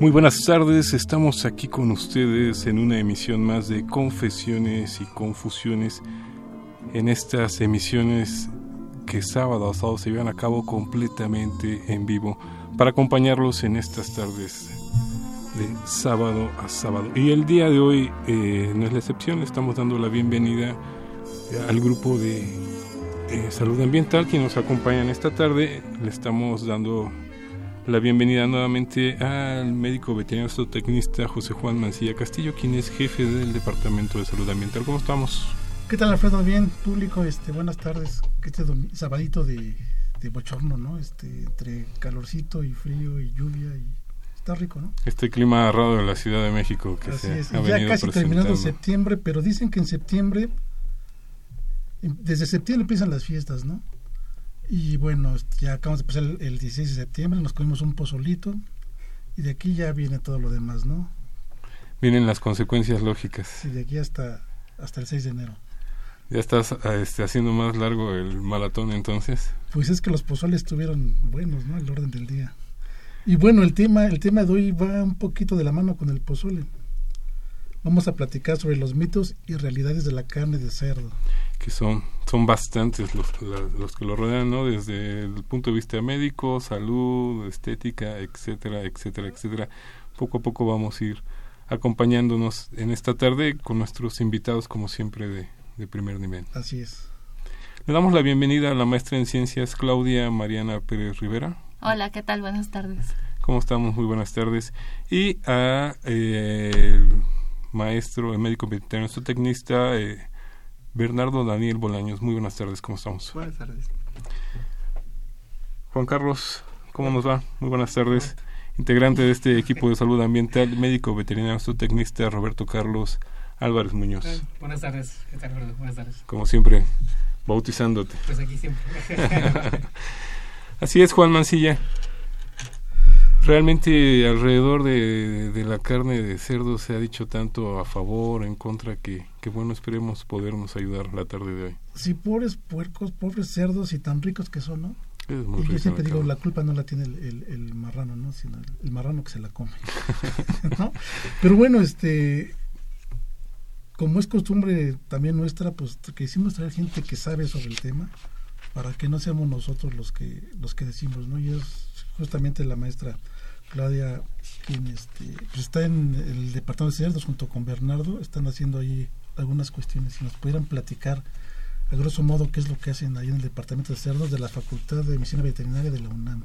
Muy buenas tardes, estamos aquí con ustedes en una emisión más de Confesiones y Confusiones. En estas emisiones que sábado a sábado se llevan a cabo completamente en vivo para acompañarlos en estas tardes de sábado a sábado. Y el día de hoy eh, no es la excepción, estamos dando la bienvenida al grupo de salud ambiental que nos acompañan esta tarde. Le estamos dando la bienvenida nuevamente al médico veterinario zootecnista José Juan Mancilla Castillo, quien es jefe del Departamento de Salud Ambiental. ¿Cómo estamos? ¿Qué tal, Alfredo? Bien, público, este, buenas tardes. Este sabadito de, de bochorno, ¿no? Este, entre calorcito y frío y lluvia y está rico, ¿no? Este clima raro de la Ciudad de México que Así se es. ha Ya venido casi terminando septiembre, pero dicen que en septiembre, desde septiembre empiezan las fiestas, ¿no? Y bueno, ya acabamos de pasar el, el 16 de septiembre, nos comimos un pozolito y de aquí ya viene todo lo demás, ¿no? Vienen las consecuencias lógicas. Y de aquí hasta, hasta el 6 de enero. Ya estás ah, este, haciendo más largo el maratón entonces. Pues es que los pozoles estuvieron buenos, ¿no? El orden del día. Y bueno, el tema, el tema de hoy va un poquito de la mano con el pozole. Vamos a platicar sobre los mitos y realidades de la carne de cerdo. Que son son bastantes los, la- los que lo rodean, ¿no? Desde el punto de vista médico, salud, estética, etcétera, etcétera, etcétera. Poco a poco vamos a ir acompañándonos en esta tarde con nuestros invitados, como siempre, de, de primer nivel. Así es. Le damos la bienvenida a la maestra en ciencias Claudia Mariana Pérez Rivera. Hola, ¿qué tal? Buenas tardes. ¿Cómo estamos? Muy buenas tardes. Y a eh, el maestro, el médico veterinario zootecnista, eh, Bernardo Daniel Bolaños. Muy buenas tardes, ¿cómo estamos? Buenas tardes. Juan Carlos, ¿cómo nos va? Muy buenas tardes. Integrante de este equipo de salud ambiental, médico veterinario zootecnista Roberto Carlos Álvarez Muñoz. Eh, Buenas tardes. ¿Qué tal, Alfredo? Buenas tardes. Como siempre, bautizándote. Pues aquí siempre. Así es, Juan Mancilla. Realmente alrededor de, de la carne de cerdo se ha dicho tanto a favor, en contra, que, que bueno, esperemos podernos ayudar la tarde de hoy. Sí, pobres puercos, pobres cerdos y tan ricos que son, ¿no? Es muy Y yo siempre digo, la culpa no la tiene el, el- el marrano, ¿no? Sino el, el marrano que se la come. ¿no? Pero bueno, este, como es costumbre también nuestra, pues quisimos traer gente que sabe sobre el tema para que no seamos nosotros los que los que decimos, ¿no? Y es justamente la maestra Claudia quien este, pues está en el departamento de cerdos junto con Bernardo, están haciendo ahí algunas cuestiones. Si nos pudieran platicar a grosso modo qué es lo que hacen ahí en el departamento de cerdos de la Facultad de Medicina Veterinaria de la UNAM.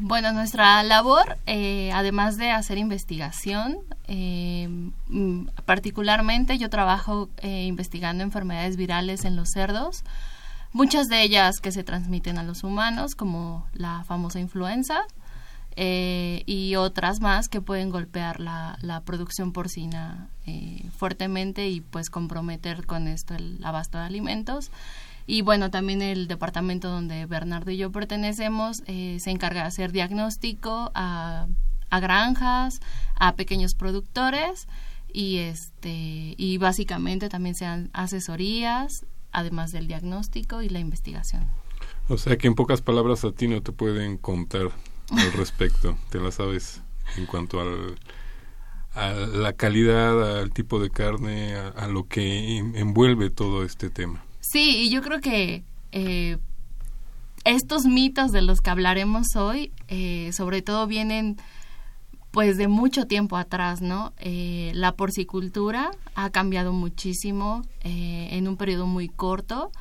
Bueno, nuestra labor, eh, además de hacer investigación, eh, mm, particularmente yo trabajo eh, investigando enfermedades virales en los cerdos, muchas de ellas que se transmiten a los humanos, como la famosa influenza, y otras más que pueden golpear la, producción porcina fuertemente y pues comprometer con esto el abasto de alimentos. Y bueno, también el departamento donde Bernardo y yo pertenecemos eh, se encarga de hacer diagnóstico a, a granjas, a pequeños productores y este y básicamente también se dan asesorías además del diagnóstico y la investigación. O sea que en pocas palabras a ti no te pueden contar al respecto, te la sabes en cuanto al, a la calidad, al tipo de carne, a lo que envuelve todo este tema. Sí, y yo creo que eh, estos mitos de los que hablaremos hoy, eh, sobre todo vienen pues de mucho tiempo atrás, ¿no? Eh, la porcicultura ha cambiado muchísimo en un periodo muy corto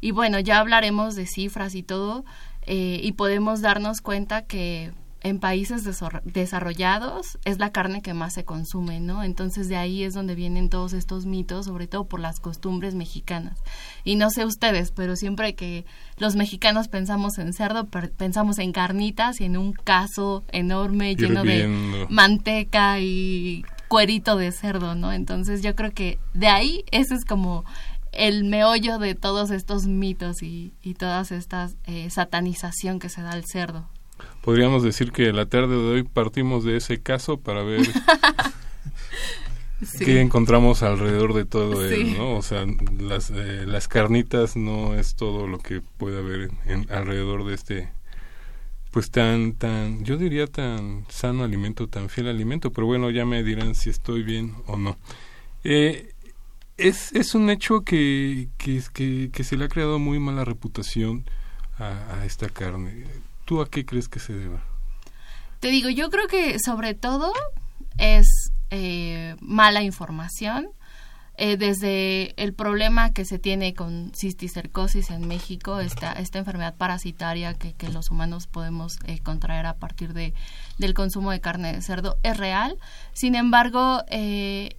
y bueno, ya hablaremos de cifras y todo y podemos darnos cuenta que en países desarrollados es la carne que más se consume, ¿no? Entonces de ahí es donde vienen todos estos mitos, sobre todo por las costumbres mexicanas. Y no sé ustedes, pero siempre que los mexicanos pensamos en cerdo, pensamos en carnitas y en un caso enorme lleno de manteca y cuerito de cerdo, ¿no? Entonces yo creo que de ahí ese es como el meollo de todos estos mitos y, y todas estas eh, satanización que se da al cerdo. Podríamos decir que la tarde de hoy partimos de ese caso para ver qué encontramos alrededor de todo él, ¿no? O sea, las, eh, las carnitas no es todo lo que puede haber en, alrededor de este pues tan tan yo diría tan sano alimento tan fiel alimento pero bueno ya me dirán si estoy bien o no. Eh, es, es un hecho que, que, que, se le ha creado muy mala reputación a, esta carne ¿Tú a qué crees que se deba? Te digo, yo creo que sobre todo es eh, mala información. Eh, desde el problema que se tiene con cisticercosis en México, esta, esta enfermedad parasitaria que, que los humanos podemos eh, contraer a partir de, del consumo de carne de cerdo, es real. Sin embargo, eh,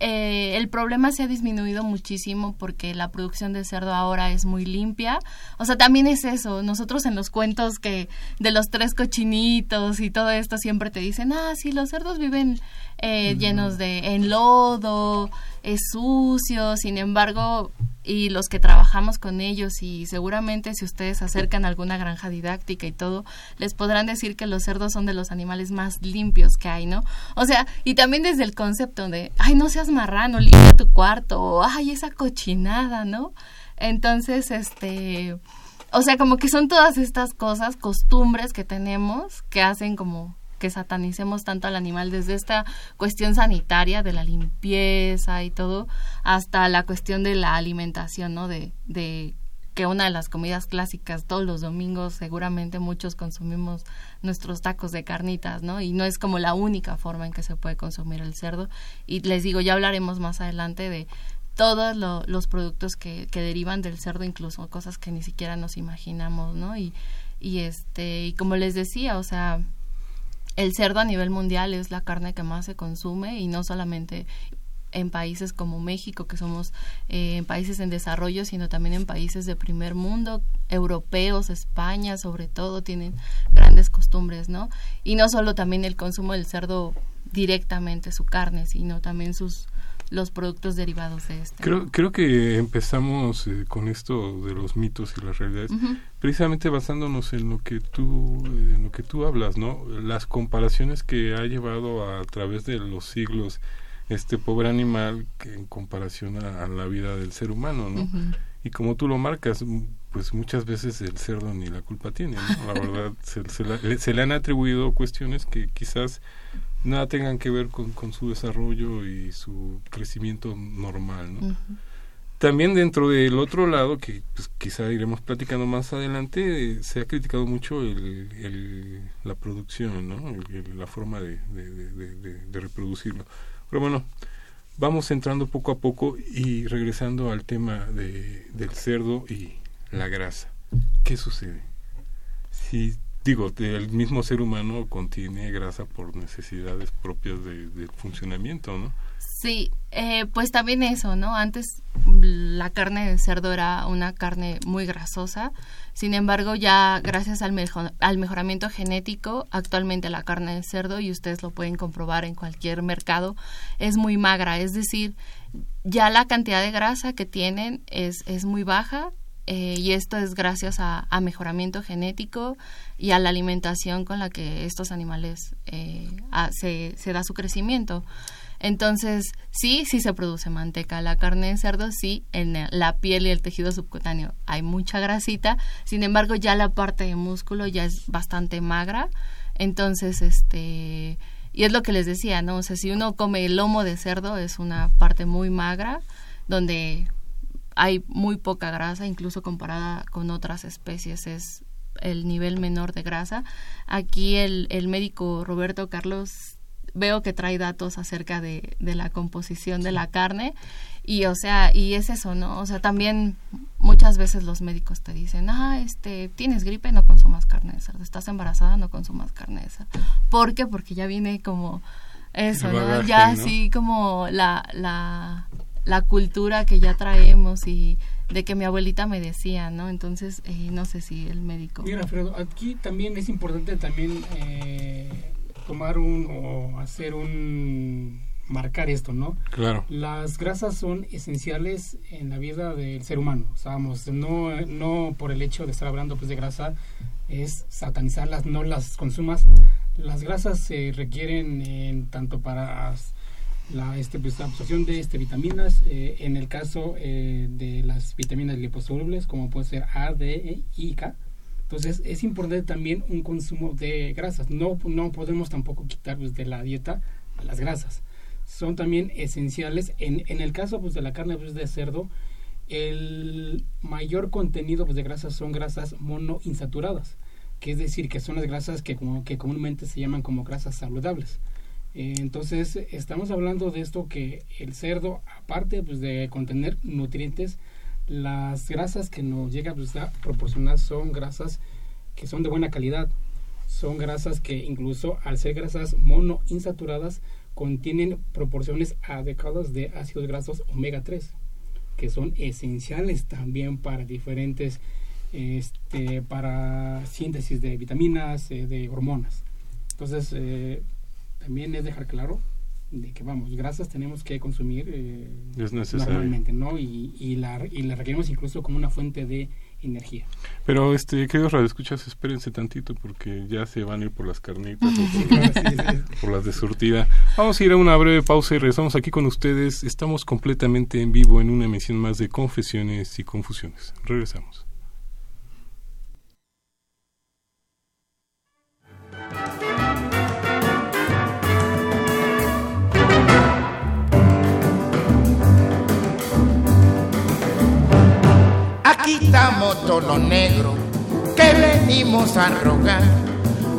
eh, el problema se ha disminuido muchísimo porque la producción de cerdo ahora es muy limpia. O sea, también es eso. Nosotros en los cuentos que de los tres cochinitos y todo esto siempre te dicen, ah, sí, los cerdos viven eh, llenos de en lodo, es sucio. Sin embargo, y los que trabajamos con ellos y seguramente si ustedes acercan a alguna granja didáctica y todo, les podrán decir que los cerdos son de los animales más limpios que hay, ¿no? O sea, y también desde el concepto de, ay, no seas marrano, limpia tu cuarto, o ay, esa cochinada, ¿no? Entonces, este, o sea, como que son todas estas cosas, costumbres que tenemos que hacen como que satanicemos tanto al animal desde esta cuestión sanitaria de la limpieza y todo hasta la cuestión de la alimentación, ¿no? De, de que una de las comidas clásicas todos los domingos seguramente muchos consumimos nuestros tacos de carnitas, ¿no? Y no es como la única forma en que se puede consumir el cerdo. Y les digo, ya hablaremos más adelante de todos los productos que, que derivan del cerdo, incluso cosas que ni siquiera nos imaginamos, ¿no? Y, y este, y como les decía, o sea, el cerdo a nivel mundial es la carne que más se consume y no solamente en países como México, que somos eh, en países en desarrollo, sino también en países de primer mundo, europeos, España sobre todo, tienen grandes costumbres, ¿no? Y no solo también el consumo del cerdo directamente, su carne, sino también sus los productos derivados de este. Creo, creo que empezamos eh, con esto de los mitos y las realidades, precisamente basándonos en lo que tú eh, en lo que tú hablas, ¿no? Las comparaciones que ha llevado a, través de los siglos este pobre animal que en comparación a, la vida del ser humano, ¿no? Y como tú lo marcas, pues muchas veces el cerdo ni la culpa tiene, ¿no? La verdad, se, se le han atribuido cuestiones que quizás nada tengan que ver con, con su desarrollo y su crecimiento normal, ¿no? También dentro del otro lado, que pues, quizá iremos platicando más adelante, se ha criticado mucho el, el, la producción, ¿no? la forma de, de, reproducirlo. Pero bueno, vamos entrando poco a poco y regresando al tema de, del cerdo y la grasa. ¿Qué sucede? Si digo, el mismo ser humano contiene grasa por necesidades propias de, funcionamiento, ¿no? Sí, eh, pues también eso, ¿no? Antes la carne de cerdo era una carne muy grasosa, sin embargo ya gracias al, al mejoramiento genético, actualmente la carne de cerdo, y ustedes lo pueden comprobar en cualquier mercado, es muy magra, es decir, ya la cantidad de grasa que tienen es, es muy baja eh, y esto es gracias a, mejoramiento genético y a la alimentación con la que estos animales eh, se, se da su crecimiento. Entonces, sí, sí se produce manteca. La carne de cerdo, sí, en la piel y el tejido subcutáneo hay mucha grasita. Sin embargo, ya la parte de músculo ya es bastante magra. Entonces, este, y es lo que les decía, ¿no? O sea, si uno come el lomo de cerdo, es una parte muy magra, donde hay muy poca grasa, incluso comparada con otras especies, es el nivel menor de grasa. Aquí el, el médico Roberto Carlos veo que trae datos acerca de, de la composición de la carne y o sea y es eso no o sea también muchas veces los médicos te dicen ah este tienes gripe no consumas carne de cerdo estás embarazada no consumas carne de cerdo ¿por qué? porque ya viene como eso ¿no? ya así como la, la la cultura que ya traemos y de que mi abuelita me decía, ¿no? Entonces, eh, no sé si el médico... Mira, Alfredo, aquí también es importante también eh, tomar un o hacer un marcar esto, ¿no? Claro. Las grasas son esenciales en la vida del ser humano. O no, no por el hecho de estar hablando pues de grasa es satanizarlas, no las consumas. Las grasas se requieren en, tanto para la, este, pues, absorción de este, vitaminas, eh, en el caso eh, de las vitaminas liposolubles, como puede ser A, D e, y K, entonces es importante también un consumo de grasas. No, no podemos tampoco quitar pues, de la dieta las grasas. Son también esenciales. En, en el caso pues, de la carne pues, de cerdo, el mayor contenido pues, de grasas son grasas monoinsaturadas, que es decir, que son las grasas que, como, que comúnmente se llaman como grasas saludables. Entonces estamos hablando de esto que el cerdo, aparte pues, de contener nutrientes, las grasas que nos llega pues, a proporcionar son grasas que son de buena calidad. Son grasas que incluso al ser grasas monoinsaturadas contienen proporciones adecuadas de ácidos grasos omega 3, que son esenciales también para diferentes, este, para síntesis de vitaminas, eh, de hormonas. Entonces, eh, también es dejar claro de que vamos, grasas tenemos que consumir eh, normalmente, ¿no? Y, y, la, y la requerimos incluso como una fuente de energía. Pero, este, queridos radioescuchas, espérense tantito porque ya se van a ir por las carnitas por, las de surtida. Vamos a ir a una breve pausa y regresamos aquí con ustedes. Estamos completamente en vivo en una emisión más de Confesiones y Confusiones. Regresamos. Aquí estamos todos los negros que venimos a rogar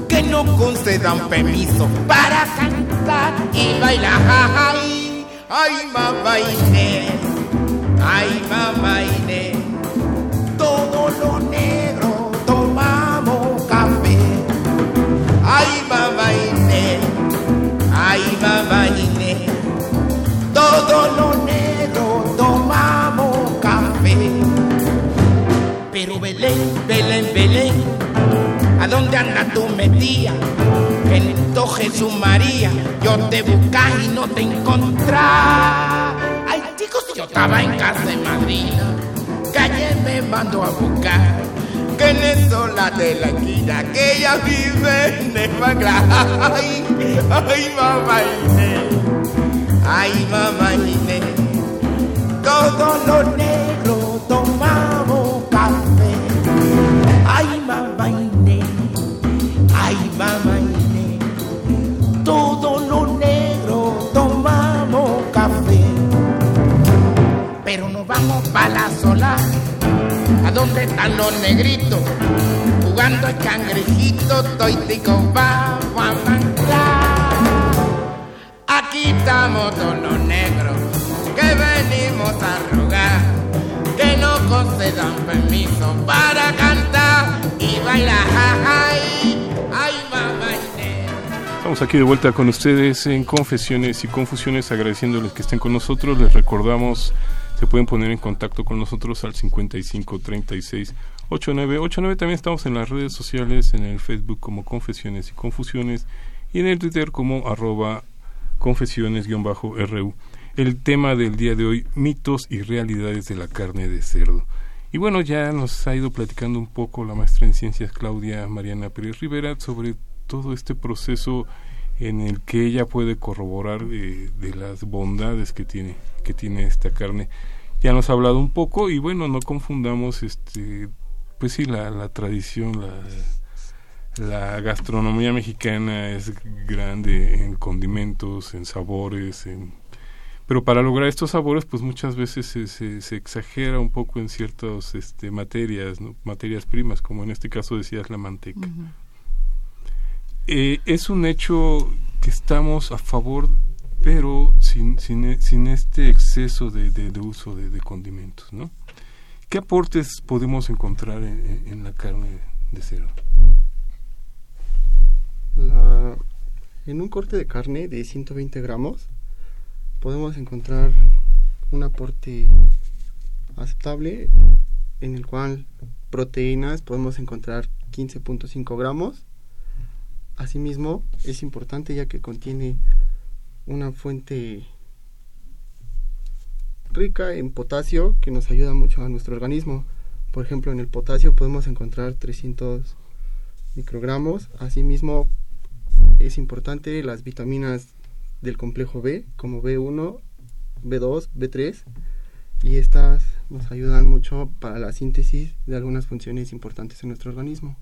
que no concedan permiso para cantar y bailar. Ay, ay, mamá Inés, ay, mamá Inés, todos los negros tomamos café. Ay, mamá Inés, ay, mamá Inés, todos los negros Pero Belén, Belén, Belén, ¿a dónde andas tú metía? Bendito Jesús María, yo te buscaba y no te encontraba. Ay, chicos, yo estaba en casa madrina, que ayer me mandó a buscar. Que en eso la de la esquina, que ella vive en el Ay, ay, mamá Inés, ay, mamá Inés, todos los negros Ay, mamá Inés, ay, mamá Inés, todos los negros tomamos café. Pero nos vamos para la sola, ¿a dónde están los negritos? Jugando el cangrejito, toitico, vamos a manglar. Aquí estamos todos los negros que venimos a rogar que no concedan permiso para cantar y bailar. Ay, Estamos aquí de vuelta con ustedes en Confesiones y Confusiones, agradeciéndoles que estén con nosotros. Les recordamos, se pueden poner en contacto con nosotros al 55 36 8989. También estamos en las redes sociales, en el Facebook como Confesiones y Confusiones y en el Twitter como arroba confesiones-ru. El tema del día de hoy, mitos y realidades de la carne de cerdo. Y bueno, ya nos ha ido platicando un poco la maestra en ciencias Claudia Mariana Pérez Rivera sobre todo este proceso en el que ella puede corroborar de, de las bondades que tiene, que tiene esta carne. Ya nos ha hablado un poco y bueno, no confundamos este pues sí la, la tradición, la, la gastronomía mexicana es grande en condimentos, en sabores, en pero para lograr estos sabores pues muchas veces se, se, exagera un poco en ciertas este, materias materias primas como en este caso decías la manteca. Eh, es un hecho que estamos a favor pero sin, sin, sin este exceso de, de, uso de, condimentos no qué aportes podemos encontrar en, en la carne de cerdo la, en un corte de carne de 120 gramos podemos encontrar un aporte aceptable en el cual proteínas podemos encontrar 15.5 gramos. Asimismo, es importante ya que contiene una fuente rica en potasio que nos ayuda mucho a nuestro organismo. Por ejemplo, en el potasio podemos encontrar 300 microgramos. Asimismo, es importante las vitaminas del complejo B, como B1, B2, B3, y estas nos ayudan mucho para la síntesis de algunas funciones importantes en nuestro organismo.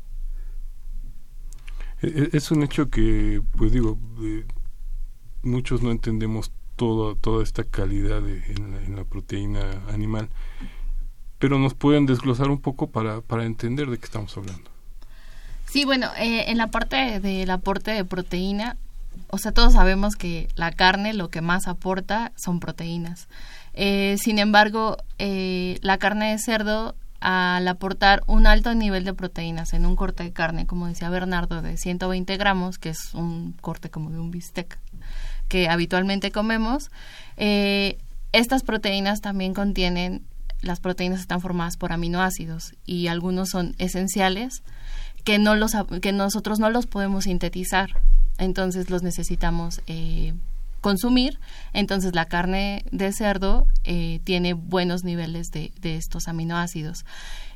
E, e, es un hecho que, pues digo, muchos no entendemos todo, toda esta calidad en, la, proteína animal, pero nos pueden desglosar un poco para, para entender de qué estamos hablando. Sí, bueno, eh, en la parte del aporte de proteína, o sea, todos sabemos que la carne lo que más aporta son proteínas. Eh, sin embargo, eh, la carne de cerdo, al aportar un alto nivel de proteínas en un corte de carne, como decía Bernardo, de 120 gramos, que es un corte como de un bistec que habitualmente comemos, eh, estas proteínas también contienen, las proteínas están formadas por aminoácidos y algunos son esenciales que, no los, que nosotros no los podemos sintetizar entonces los necesitamos eh, consumir. Entonces la carne de cerdo eh, tiene buenos niveles de, de, estos aminoácidos.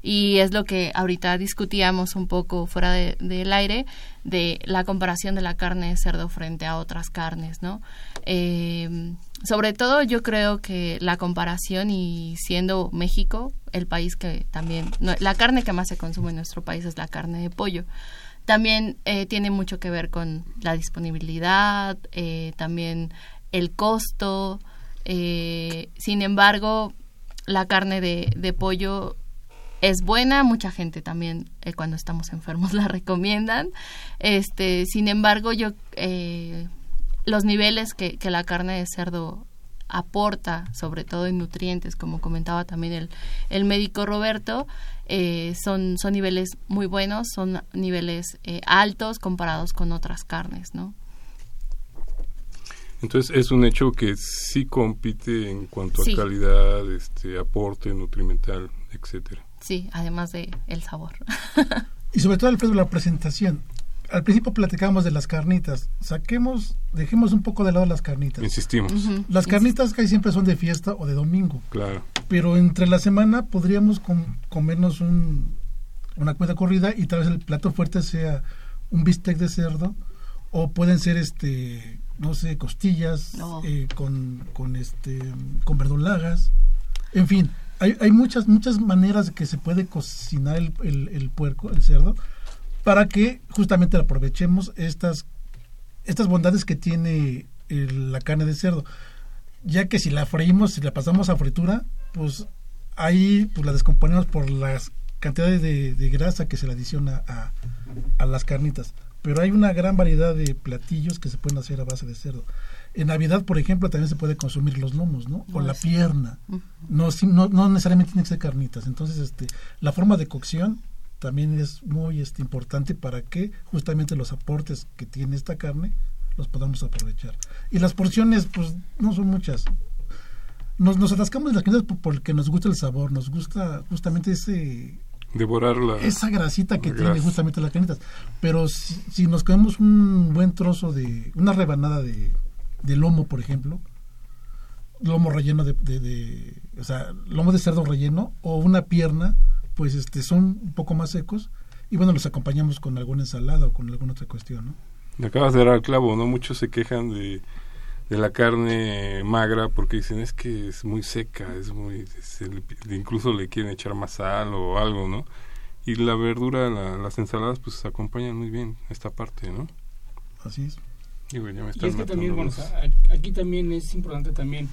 Y es lo que ahorita discutíamos un poco fuera del aire de la comparación de la carne de cerdo frente a otras carnes, ¿no? Eh, sobre todo yo creo que la comparación y siendo México el país que también, la carne que más se consume en nuestro país es la carne de pollo. También eh, tiene mucho que ver con la disponibilidad, eh, también el costo. Eh, sin embargo, la carne de, de, pollo es buena, mucha gente también cuando estamos enfermos la recomiendan. Este, sin embargo, yo los niveles que, que la carne de cerdo aporta, sobre todo en nutrientes, como comentaba también el, el médico Roberto, eh, son, son niveles muy buenos, son niveles eh, altos comparados con otras carnes, ¿no? Entonces es un hecho que sí compite en cuanto a calidad, este aporte nutrimental, etcétera. Sí, además de el sabor. y sobre todo el peso de la presentación al principio platicábamos de las carnitas. Saquemos, dejemos un poco de lado las carnitas. Insistimos. Las carnitas casi siempre son de fiesta o de domingo. Claro. Pero entre la semana podríamos comernos un, una cuenta corrida y tal vez el plato fuerte sea un bistec de cerdo o pueden ser este no sé costillas eh, con, con este con verdolagas en fin hay, hay muchas muchas maneras que se puede cocinar el, el, el puerco el cerdo para que justamente aprovechemos estas, estas bondades que tiene la carne de cerdo. Ya que si la freímos, si la pasamos a fritura, pues ahí pues la descomponemos por las cantidades de, grasa que se le adiciona a, a, las carnitas. Pero hay una gran variedad de platillos que se pueden hacer a base de cerdo. En Navidad, por ejemplo, también se puede consumir los lomos, ¿no? O la pierna. No, no, no necesariamente tiene que ser carnitas. Entonces, este, la forma de cocción también es muy este, importante para que justamente los aportes que tiene esta carne los podamos aprovechar. Y las porciones, pues no son muchas. Nos, nos atascamos de las carnitas porque nos gusta el sabor, nos gusta justamente ese devorar la esa grasita que tiene justamente las carnitas. Pero si, si nos comemos un buen trozo de, una rebanada de, de lomo, por ejemplo, lomo relleno de, de- de- o sea, lomo de cerdo relleno o una pierna, pues este son un poco más secos y bueno, los acompañamos con alguna ensalada o con alguna otra cuestión, ¿no? Acabas de dar al clavo, ¿no? Muchos se quejan de, de la carne magra porque dicen es que es muy seca, es muy... se le pi- incluso le quieren echar más sal o algo, ¿no? Y la verdura, la- las ensaladas, pues acompañan muy bien esta parte, ¿no? Así es. Digo, ya me Y es que también, bueno, los- aquí también es importante también,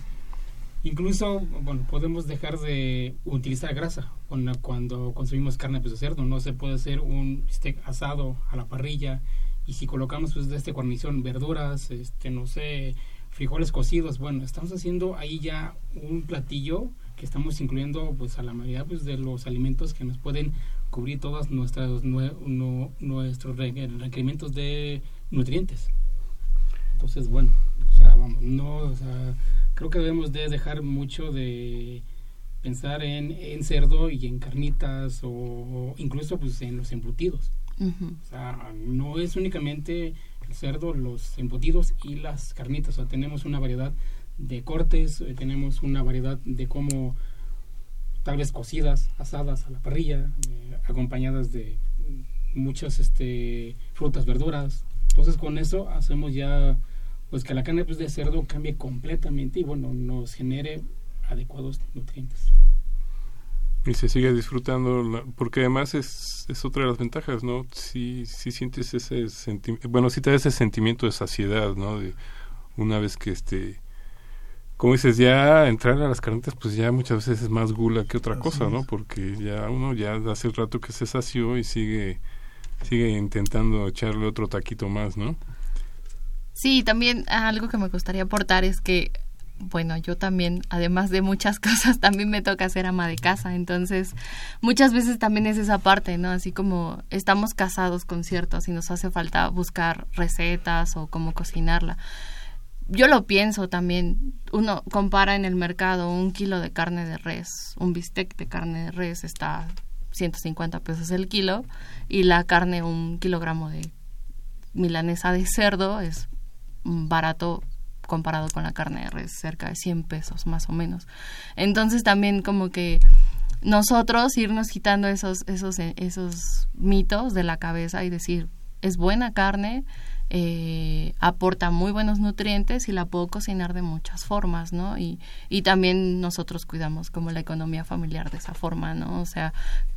incluso, bueno, podemos dejar de utilizar grasa cuando, consumimos carne de cerdo, no se puede hacer un steak asado a la parrilla y si colocamos pues de este guarnición verduras, este, no sé, frijoles cocidos, bueno, estamos haciendo ahí ya un platillo que estamos incluyendo pues a la mayoría pues de los alimentos que nos pueden cubrir todos nuestros nuestros re- requerimientos de nutrientes. Entonces, bueno, o sea, vamos, no, creo que debemos de dejar mucho de pensar en, en cerdo y en carnitas o incluso pues en los embutidos. O sea, no es únicamente el cerdo, los embutidos y las carnitas. O sea, tenemos una variedad de cortes, eh, tenemos una variedad de cómo tal vez cocidas, asadas a la parrilla, eh, acompañadas de muchas este, frutas, verduras. Entonces con eso hacemos ya pues que la carne pues, de cerdo cambie completamente y bueno, nos genere adecuados nutrientes. Y se sigue disfrutando, la- porque además es, es otra de las ventajas, ¿no? Si, si sientes ese sentimiento, bueno, si te da ese sentimiento de saciedad, ¿no? De una vez que este, como dices, ya entrar a las carnitas, pues ya muchas veces es más gula que otra Así cosa, ¿no? Porque ya uno ya hace el rato que se sació y sigue, sigue intentando echarle otro taquito más, ¿no? Sí, también algo que me gustaría aportar es que, bueno, yo también, además de muchas cosas, también me toca ser ama de casa. Entonces, muchas veces también es esa parte, ¿no? Así como estamos casados con ciertos y nos hace falta buscar recetas o cómo cocinarla. Yo lo pienso también, uno compara en el mercado un kilo de carne de res, un bistec de carne de res está 150 pesos el kilo y la carne, un kilogramo de milanesa de cerdo es barato comparado con la carne de res, cerca de 100 pesos más o menos. Entonces también como que nosotros irnos quitando esos, esos, eh, esos mitos de la cabeza y decir, es buena carne, eh, aporta muy buenos nutrientes y la puedo cocinar de muchas formas, ¿no? Y, y también nosotros cuidamos como la economía familiar de esa forma, ¿no? O sea,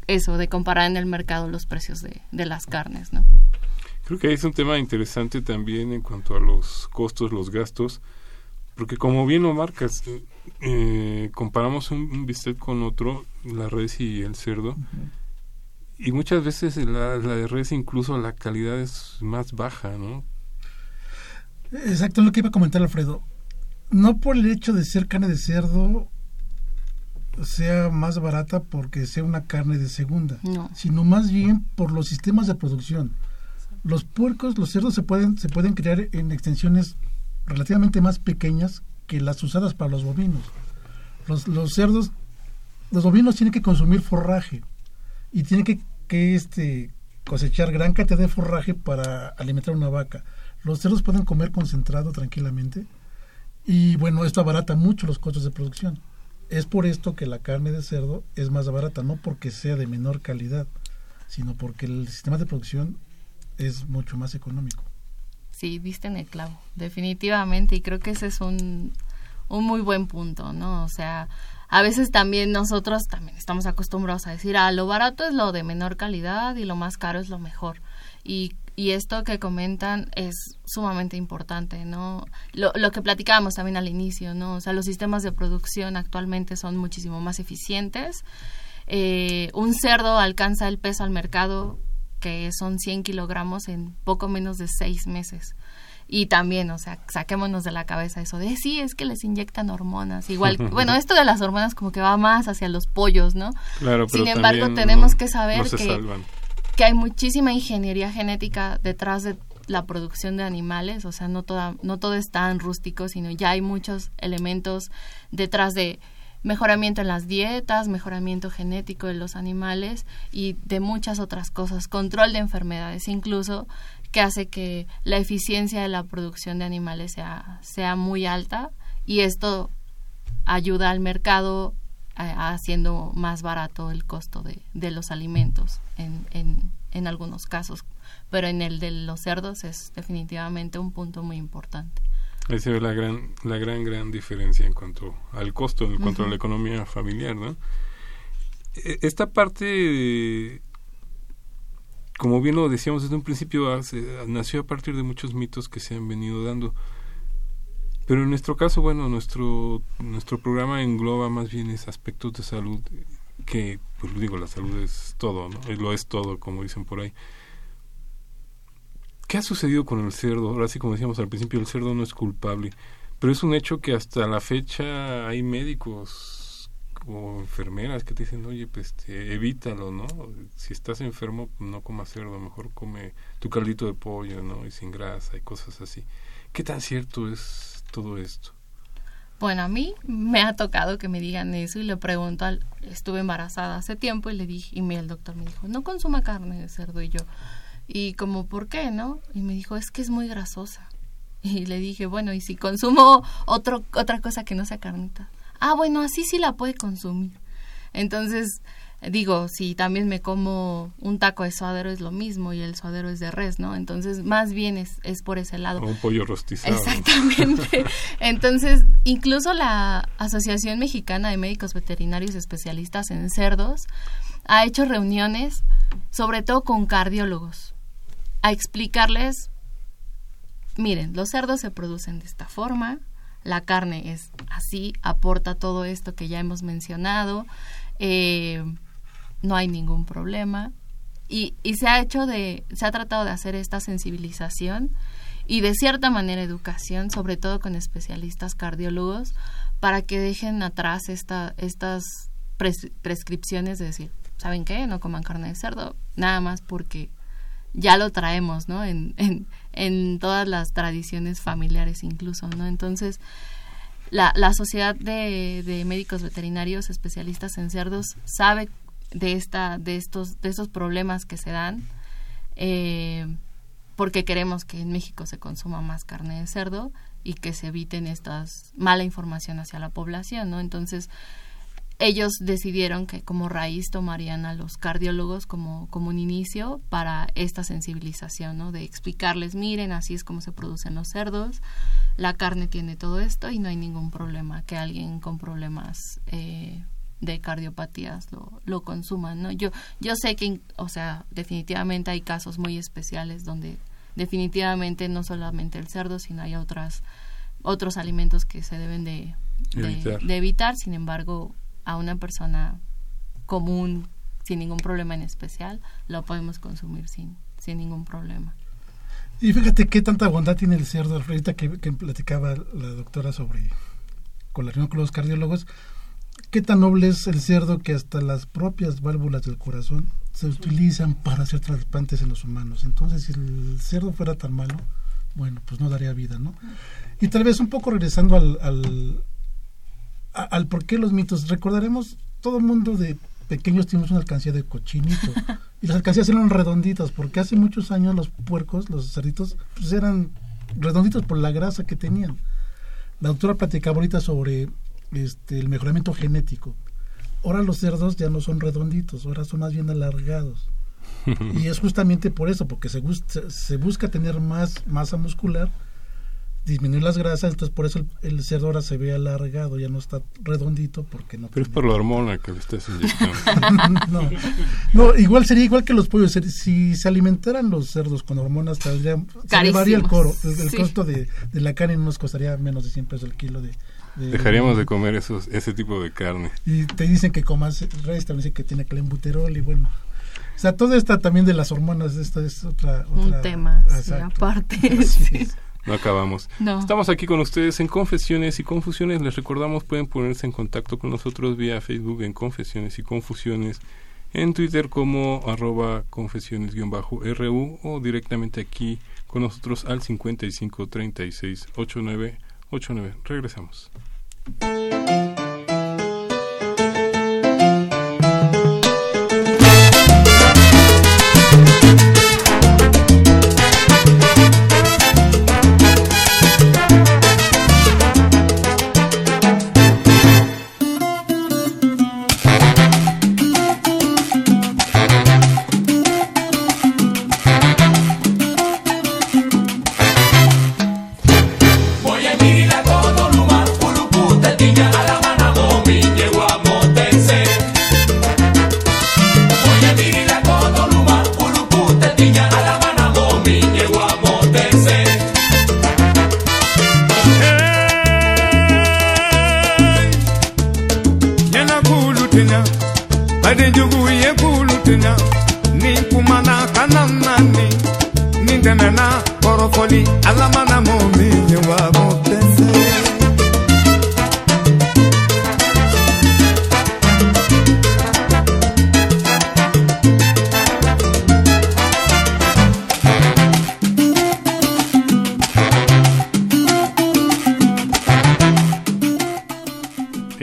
eso de comparar en el mercado los precios de, de las carnes, ¿no? Creo que ahí es un tema interesante también en cuanto a los costos, los gastos, porque como bien lo marcas, eh, comparamos un, un bistec con otro, la res y el cerdo, y muchas veces la, la de res incluso la calidad es más baja, ¿no? Exacto, es lo que iba a comentar Alfredo. No por el hecho de ser carne de cerdo sea más barata porque sea una carne de segunda, No. sino más bien por los sistemas de producción. Los puercos, los cerdos se pueden se pueden criar en extensiones relativamente más pequeñas que las usadas para los bovinos. Los, los cerdos, los bovinos tienen que consumir forraje y tienen que, que este cosechar gran cantidad de forraje para alimentar una vaca. Los cerdos pueden comer concentrado tranquilamente y bueno, esto abarata mucho los costos de producción. Es por esto que la carne de cerdo es más barata, no porque sea de menor calidad, sino porque el sistema de producción es mucho más económico. Sí, viste en el clavo, definitivamente, y creo que ese es un, un muy buen punto, ¿no? O sea, a veces también nosotros también estamos acostumbrados a decir, ah, lo barato es lo de menor calidad y lo más caro es lo mejor. Y, y esto que comentan es sumamente importante, ¿no? Lo, lo que platicábamos también al inicio, ¿no? O sea, los sistemas de producción actualmente son muchísimo más eficientes. Eh, un cerdo alcanza el peso al mercado que son 100 kilogramos en poco menos de seis meses. Y también, o sea, saquémonos de la cabeza eso de, sí, es que les inyectan hormonas. Igual, bueno, esto de las hormonas como que va más hacia los pollos, ¿no? Claro, pero Sin embargo, tenemos no- que saber no que, que hay muchísima ingeniería genética detrás de la producción de animales, o sea, no, toda, no todo es tan rústico, sino ya hay muchos elementos detrás de mejoramiento en las dietas, mejoramiento genético de los animales y de muchas otras cosas, control de enfermedades incluso, que hace que la eficiencia de la producción de animales sea, sea muy alta y esto ayuda al mercado eh, haciendo más barato el costo de, de los alimentos en, en, en algunos casos, pero en el de los cerdos es definitivamente un punto muy importante. Ahí se ve la gran, la gran, gran diferencia en cuanto al costo, en cuanto a la economía familiar, ¿no? E- Esta parte, como bien lo decíamos desde un principio, nació a partir de muchos mitos que se han venido dando. Pero en nuestro caso, bueno, nuestro, nuestro programa engloba más bien esos aspectos de salud que, pues digo, la salud es todo, ¿no? Lo es todo, como dicen por ahí. ¿Qué ha sucedido con el cerdo? Ahora sí, como decíamos al principio, el cerdo no es culpable, pero es un hecho que hasta la fecha hay médicos o enfermeras que te dicen, oye, pues este, evítalo, ¿no? Si estás enfermo, no comas cerdo, mejor come tu caldito de pollo, ¿no? Y sin grasa y cosas así. ¿Qué tan cierto es todo esto? Bueno, a mí me ha tocado que me digan eso y le pregunto al, estuve embarazada hace tiempo y le dije, y el doctor me dijo, no consuma carne de cerdo y yo, y como, ¿por qué, no? Y me dijo, es que es muy grasosa. Y le dije, bueno, ¿y si consumo otro, otra cosa que no sea carnita? Ah, bueno, así sí la puede consumir. Entonces, digo, si también me como un taco de suadero es lo mismo y el suadero es de res, ¿no? Entonces, más bien es, es por ese lado. O un pollo rostizado. Exactamente. Entonces, incluso la Asociación Mexicana de Médicos Veterinarios Especialistas en Cerdos ha hecho reuniones, sobre todo con cardiólogos, a explicarles, miren, los cerdos se producen de esta forma, la carne es así, aporta todo esto que ya hemos mencionado, eh, no hay ningún problema. Y, y se ha hecho de, se ha tratado de hacer esta sensibilización y de cierta manera educación, sobre todo con especialistas cardiólogos, para que dejen atrás esta, estas pres- prescripciones de decir, ¿saben qué? No coman carne de cerdo, nada más porque ya lo traemos, ¿no? En, en, en todas las tradiciones familiares incluso, ¿no? Entonces, la, la Sociedad de, de Médicos Veterinarios Especialistas en Cerdos sabe de, esta, de, estos, de estos problemas que se dan, eh, porque queremos que en México se consuma más carne de cerdo y que se eviten estas mala información hacia la población, ¿no? Entonces, ellos decidieron que como raíz tomarían a los cardiólogos como, como un inicio para esta sensibilización, ¿no? De explicarles, miren, así es como se producen los cerdos, la carne tiene todo esto y no hay ningún problema que alguien con problemas eh, de cardiopatías lo, lo consuman, ¿no? Yo, yo sé que, o sea, definitivamente hay casos muy especiales donde definitivamente no solamente el cerdo, sino hay otras, otros alimentos que se deben de, de- Evitar. de evitar, sin embargo, a una persona común, sin ningún problema en especial, lo podemos consumir sin, sin ningún problema. Y fíjate qué tanta bondad tiene el cerdo, ahorita que, que platicaba la doctora sobre con los cardiólogos, qué tan noble es el cerdo que hasta las propias válvulas del corazón se utilizan para hacer trasplantes en los humanos. Entonces, si el cerdo fuera tan malo, bueno, pues no daría vida, ¿no? Y tal vez un poco regresando al, al, a- al por qué los mitos, recordaremos, todo el mundo de pequeños tuvimos una alcancía de cochinito. Y las alcancías eran redonditas, porque hace muchos años los puercos, los cerditos, pues eran redonditos por la grasa que tenían. La doctora platicaba ahorita sobre este, el mejoramiento genético. Ahora los cerdos ya no son redonditos, ahora son más bien alargados. Y es justamente por eso, porque se, gus- se- se busca tener más masa muscular, disminuir las grasas, entonces por eso el, el cerdo ahora se ve alargado, ya no está redondito porque no Pero es por la hormona que le estás inyectando. no, no, igual sería igual que los pollos. Si se alimentaran los cerdos con hormonas, tendría, se elevaría el, coro, el, el Sí. costo de, de la carne no nos costaría menos de 100 pesos el kilo de... de- Dejaríamos de comer esos, ese tipo de carne. Y te dicen que comas res, también dicen que tiene clenbuterol y bueno. O sea, todo esto también de las hormonas, esto es otra... Un otra- tema, sí, aparte. Así sí. es. No acabamos. No. Estamos aquí con ustedes en Confesiones y Confusiones. Les recordamos, pueden ponerse en contacto con nosotros vía Facebook en Confesiones y Confusiones, en Twitter como arroba confesiones-ru o directamente aquí con nosotros al 55 36 89 89. Regresamos.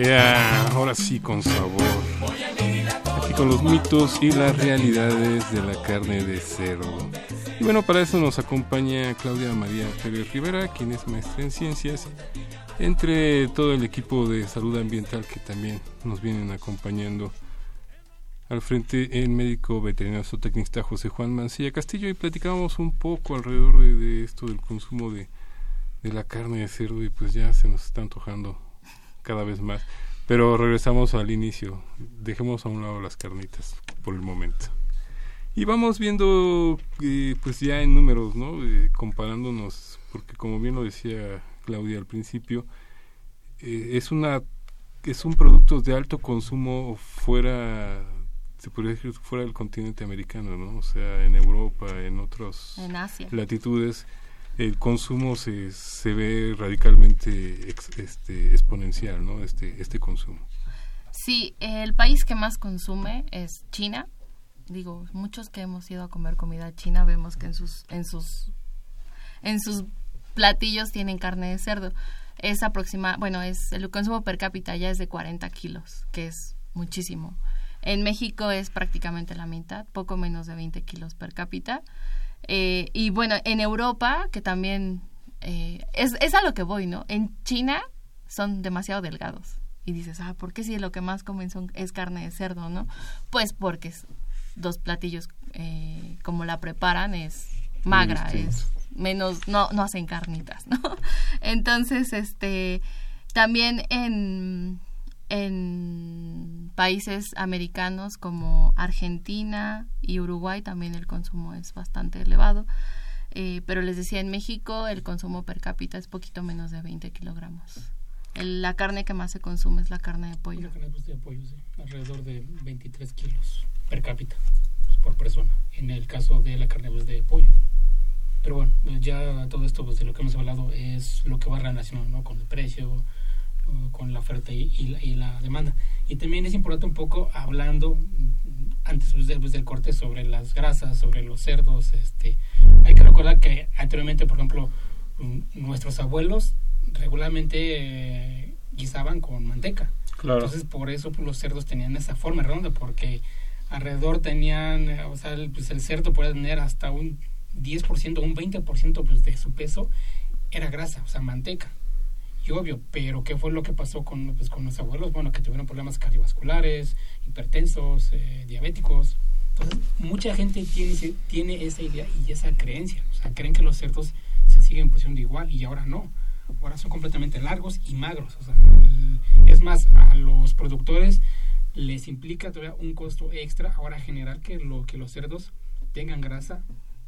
Ya, ahora sí con sabor. Aquí con los mitos y las realidades de la carne de cerdo. Y bueno, para eso nos acompaña Claudia María Pérez Rivera, quien es maestra en ciencias, entre todo el equipo de salud ambiental que también nos vienen acompañando. Al frente el médico veterinario zootecnista José Juan Mancilla Castillo y platicábamos un poco alrededor de, esto del consumo de la carne de cerdo y pues ya se nos está antojando cada vez más. Pero regresamos al inicio. Dejemos a un lado las carnitas por el momento. Y vamos viendo, eh, pues ya en números, ¿no? Eh, comparándonos, porque como bien lo decía Claudia al principio, eh, es una es un producto de alto consumo fuera se podría decir fuera del continente americano, ¿no? O sea, en Europa, en otras latitudes, el consumo se, se ve radicalmente este, exponencial, ¿no? Este, este consumo. Sí, el país que más consume es China. Digo, muchos que hemos ido a comer comida china vemos que en sus en sus en sus platillos tienen carne de cerdo. Es aproxima, bueno, es el consumo per cápita ya es de 40 kilos, que es muchísimo. En México es prácticamente la mitad, poco menos de 20 kilos per cápita. Eh, y bueno, en Europa, que también eh, es, es a lo que voy, ¿no? En China son demasiado delgados. Y dices, ah, ¿por qué si lo que más comen son, es carne de cerdo, no? Pues porque es- dos platillos, eh, como la preparan, es magra, es menos, no, no hacen carnitas, ¿no? Entonces, este, también en, en países americanos como Argentina y Uruguay también el consumo es bastante elevado. Eh, pero les decía, en México el consumo per cápita es poquito menos de 20 kilogramos. El- la carne que más se consume es la carne de pollo. La carne de pollo, sí, alrededor de 23 kilos per cápita pues, por persona, en el caso de la carne pues, de pollo. Pero bueno, ya todo esto pues, de lo que hemos hablado es lo que va relacionado ¿no? con el precio, con la oferta y, y la, y la demanda. Y también es importante un poco hablando mm, antes pues, de- pues, del corte sobre las grasas, sobre los cerdos. Este, hay que recordar que anteriormente, por ejemplo, mm, nuestros abuelos regularmente eh, guisaban con manteca. Claro. Entonces, por eso pues, los cerdos tenían esa forma redonda, porque alrededor tenían, eh, o sea, el, pues, el cerdo podía tener hasta un 10%, un 20% pues, de su peso era grasa, o sea, manteca. Y obvio, pero ¿qué fue lo que pasó con, pues, con los abuelos? Bueno, que tuvieron problemas cardiovasculares, hipertensos, eh, diabéticos. Entonces, mucha gente tiene, tiene esa idea y esa creencia. O sea, creen que los cerdos se siguen posicionando igual y ahora no. Ahora son completamente largos y magros. O sea, es más, a los productores les implica todavía un costo extra ahora generar que, lo, que los cerdos tengan grasa.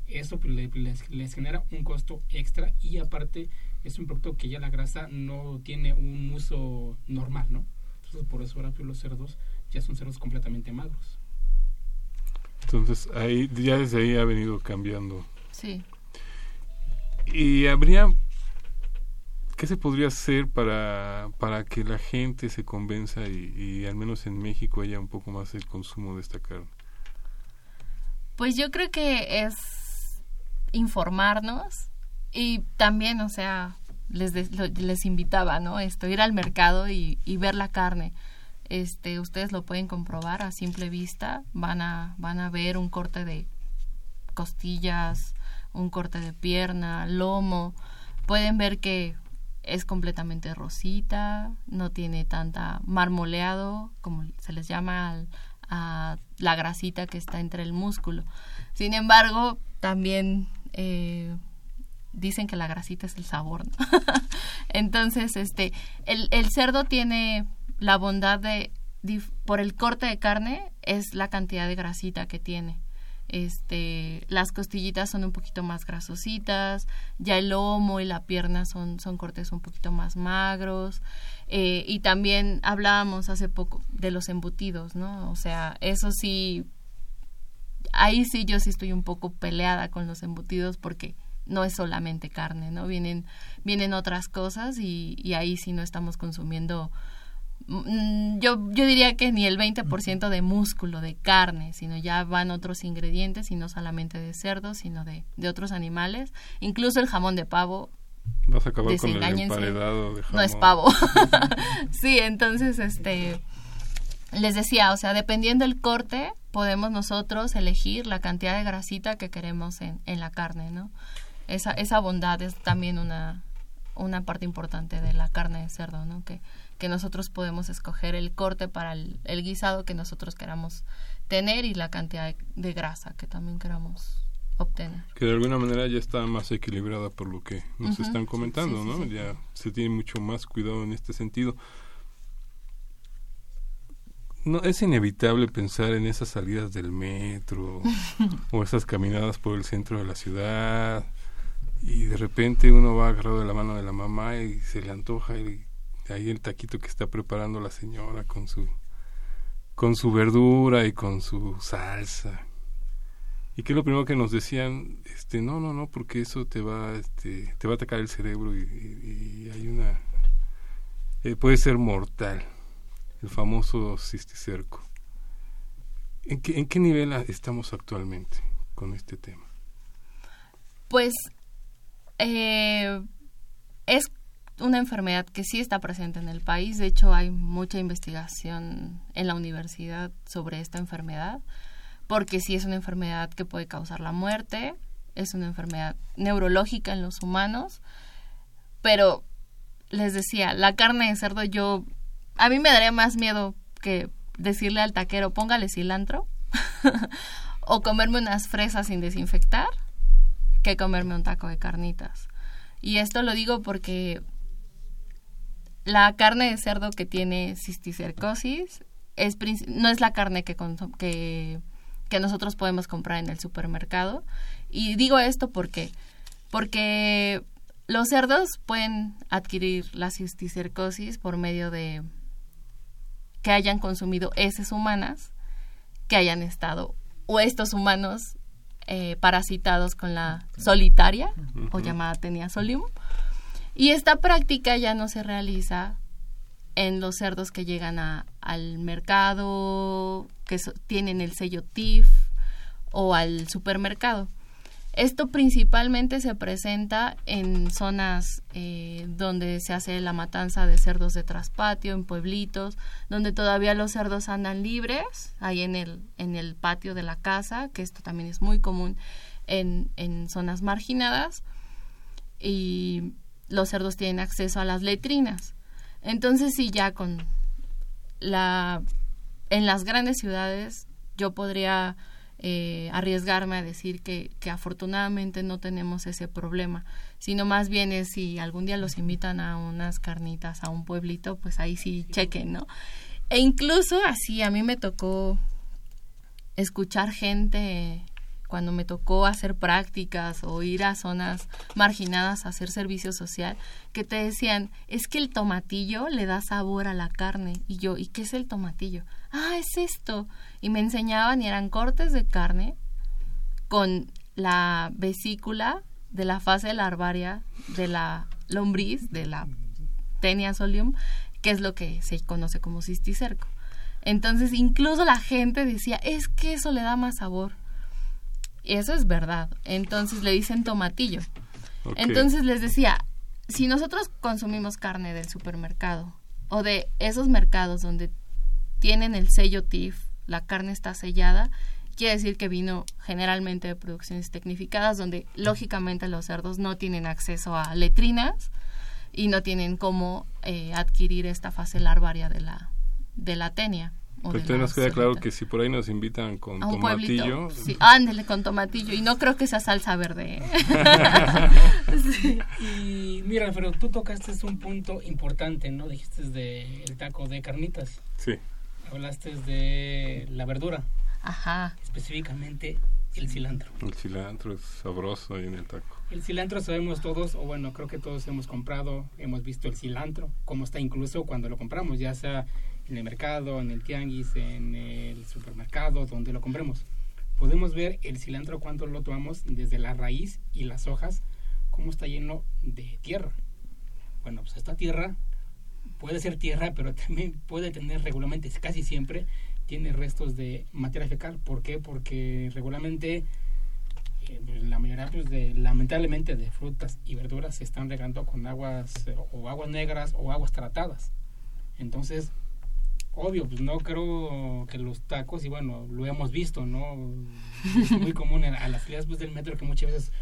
Eso le- les, les genera un costo extra y aparte es un producto que ya la grasa no tiene un uso normal, ¿no? Entonces por eso ahora los cerdos ya son cerdos completamente magros. Entonces, ahí, ya desde ahí ha venido cambiando. Sí. Y habría ¿Qué se podría hacer para, para que la gente se convenza y, y al menos en México haya un poco más el consumo de esta carne? Pues yo creo que es informarnos y también, o sea, les, les invitaba, ¿no? Esto, ir al mercado y, y ver la carne. Este, ustedes lo pueden comprobar a simple vista, van a, van a ver un corte de costillas, un corte de pierna, lomo, pueden ver que es completamente rosita, no tiene tanta marmoleado, como se les llama al- a la grasita que está entre el músculo. Sin embargo, también eh, dicen que la grasita es el sabor. ¿no? Entonces, este, el, el cerdo tiene la bondad de, por el corte de carne, es la cantidad de grasita que tiene. Este, las costillitas son un poquito más grasositas, ya el lomo y la pierna son, son cortes un poquito más magros. eh, y también hablábamos hace poco de los embutidos, ¿no? O sea, eso sí, ahí sí yo sí estoy un poco peleada con los embutidos porque no es solamente carne, ¿no? Vienen, vienen otras cosas y, y ahí sí no estamos consumiendo, mm, yo, yo diría que ni el 20% de músculo, de carne, sino ya van otros ingredientes y no solamente de cerdo, sino de, de otros animales. Incluso el jamón de pavo Vas a acabar con el Desengáñense. emparedado de jamón. no es pavo. sí, entonces, este, les decía, o sea, dependiendo el corte, podemos nosotros elegir la cantidad de grasita que queremos en, en la carne, ¿no? Esa, esa bondad es también una, una parte importante de la carne de cerdo, ¿no? Que, que nosotros podemos escoger el corte para el, el guisado que nosotros queramos tener y la cantidad de, grasa que también queramos obtener. Que de alguna manera ya está más equilibrada por lo que nos están comentando, Sí, sí, ¿no? sí. Ya se tiene mucho más cuidado en este sentido. No, es inevitable pensar en esas salidas del metro o esas caminadas por el centro de la ciudad y de repente uno va agarrado de la mano de la mamá y se le antoja el- ahí el taquito que está preparando la señora con su con su verdura y con su salsa y que lo primero que nos decían este no no no porque eso te va este te va a atacar el cerebro y, hay una eh, puede ser mortal el famoso cisticerco ¿En qué, ¿En qué nivel estamos actualmente con este tema? Pues eh, es una enfermedad que sí está presente en el país. De hecho, hay mucha investigación en la universidad sobre esta enfermedad, porque sí es una enfermedad que puede causar la muerte, es una enfermedad neurológica en los humanos, pero les decía, la carne de cerdo yo, a mí me daría más miedo que decirle al taquero, póngale cilantro, o comerme unas fresas sin desinfectar, que comerme un taco de carnitas. Y esto lo digo porque la carne de cerdo que tiene cisticercosis es, no es la carne que, que, que nosotros podemos comprar en el supermercado. Y digo esto porque, porque los cerdos pueden adquirir la cisticercosis por medio de que hayan consumido heces humanas, que hayan estado, o estos humanos eh, parasitados con la solitaria o llamada tenia solium. Y esta práctica ya no se realiza en los cerdos que llegan a- al mercado, que so- tienen el sello TIF o al supermercado. Esto principalmente se presenta en zonas eh, donde se hace la matanza de cerdos de traspatio, en pueblitos, donde todavía los cerdos andan libres, ahí en el, en el patio de la casa, que esto también es muy común en, en zonas marginadas, y los cerdos tienen acceso a las letrinas. Entonces, sí, ya con la en las grandes ciudades yo podría eh, arriesgarme a decir que, que afortunadamente no tenemos ese problema, sino más bien es si algún día los invitan a unas carnitas a un pueblito, pues ahí sí chequen, ¿no? E incluso así a mí me tocó escuchar gente cuando me tocó hacer prácticas o ir a zonas marginadas a hacer servicio social, que te decían, es que el tomatillo le da sabor a la carne. Y yo, ¿y qué es el tomatillo? Ah, es esto. Y me enseñaban y eran cortes de carne con la vesícula de la fase larvaria de la lombriz de la Tenia solium, que es lo que se conoce como cisticerco. Entonces, incluso la gente decía, es que eso le da más sabor. Y eso es verdad. Entonces le dicen tomatillo. Entonces les decía, si nosotros consumimos carne del supermercado o de esos mercados donde tienen el sello TIF, la carne está sellada, quiere decir que vino generalmente de producciones tecnificadas donde lógicamente los cerdos no tienen acceso a letrinas y no tienen cómo eh, adquirir esta fase larvaria de la, de la tenia. Pero de la nos queda claro que si por ahí nos invitan con a un tomatillo, pueblito. Sí, ándele con tomatillo. Y no creo que sea salsa verde. ¿eh? Sí. Y mira, pero tú tocaste un punto importante, ¿no? Dijiste de el taco de carnitas. Sí. Hablaste de la verdura, Ajá. específicamente el cilantro. el cilantro es sabroso ahí en el taco. El cilantro sabemos todos, o bueno, creo que todos hemos comprado, hemos visto el cilantro, cómo está incluso cuando lo compramos, ya sea en el mercado, en el tianguis, en el supermercado, donde lo compremos. Podemos ver el cilantro cuando lo tomamos desde la raíz y las hojas, cómo está lleno de tierra. Bueno, pues esta tierra puede ser tierra, pero también puede tener regularmente, casi siempre, tiene restos de materia fecal. ¿Por qué? Porque regularmente eh, la mayoría, pues, de, lamentablemente, de frutas y verduras se están regando con aguas eh, o aguas negras o aguas tratadas. Entonces, obvio, pues no creo que los tacos, y bueno, lo hemos visto, ¿no? Es muy común en- a las filas pues, del metro que muchas veces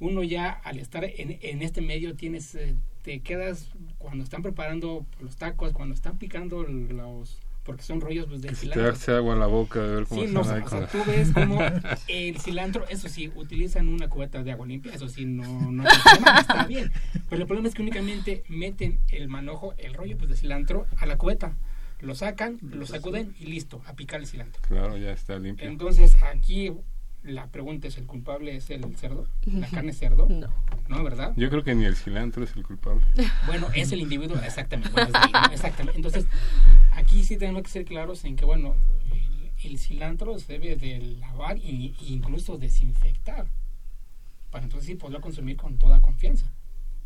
uno ya al estar en, en este medio tienes, eh, te quedas cuando están preparando los tacos, cuando están picando los, porque son rollos pues, de Que se te cilantro. hace agua en la boca de ver cómo Sí, no, o sea, con tú ves como el cilantro, eso sí, utilizan una cubeta de agua limpia, eso sí, no, no hay problema, está bien. Pero el problema es que únicamente meten el manojo, el rollo pues, de cilantro a la cubeta. Lo sacan, lo sacuden y listo, a picar el cilantro. Claro, ya está limpio. Entonces, aquí la pregunta es, ¿el culpable es el cerdo? ¿La carne es cerdo? No. No, ¿verdad? Yo creo que ni el cilantro es el culpable. Bueno, es el individuo, exactamente. bueno, es de ahí, ¿no? exactamente. Entonces, aquí sí tenemos que ser claros en que, bueno, el, el cilantro se debe de lavar e incluso desinfectar para entonces sí poderlo consumir con toda confianza.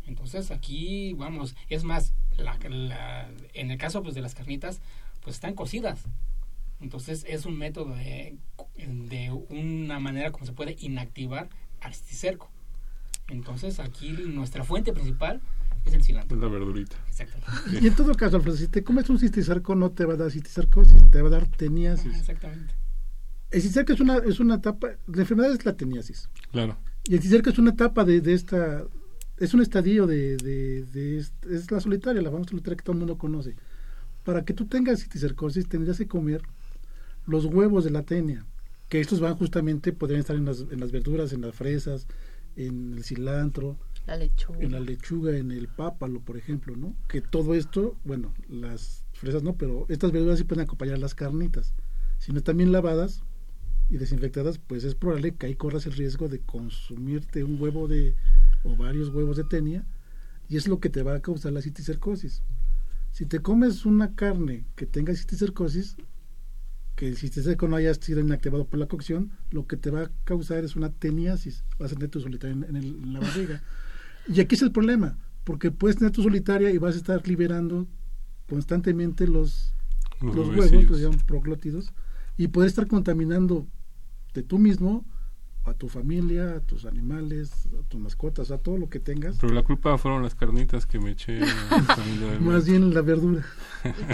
Entonces, aquí, vamos, es más, la, la- en el caso pues, de las carnitas, pues están cocidas. Entonces, es un método de, de una manera como se puede inactivar al cisticerco. Entonces, aquí nuestra fuente principal es el cilantro. Es la verdurita. Exactamente. Y en todo caso, Alfredo, si te comes un cisticerco no te va a dar cisticercosis, te va a dar teniasis. Exactamente. El cisticerco es una, es una etapa, la enfermedad es la teniasis. Claro. Y el cisticerco es una etapa de, de esta, es un estadio de, de, es la solitaria, la famosa solitaria que todo el mundo conoce. Para que tú tengas cisticercosis tendrías que comer los huevos de la tenia, que estos van justamente, podrían estar en las, en las verduras, en las fresas, en el cilantro, La lechuga. en la lechuga, en el pápalo, por ejemplo, ¿no? Que todo esto, bueno, las fresas no, pero estas verduras sí pueden acompañar las carnitas. Si no están bien lavadas y desinfectadas, pues es probable que ahí corras el riesgo de consumirte un huevo de o varios huevos de tenia y es lo que te va a causar la cisticercosis. Si te comes una carne que tenga cisticercosis, que el cisticerco no haya sido inactivado por la cocción, lo que te va a causar es una teniasis. Vas a tener tu solitaria en, en el- en la barriga. Y aquí es el problema, porque puedes tener tu solitaria y vas a estar liberando constantemente los, Los los huevos, que se llaman proglótidos, y puedes estar contaminando de tú mismo a tu familia, a tus animales, a tus mascotas, a todo lo que tengas. Pero la culpa fueron las carnitas que me eché. Más bien la verdura.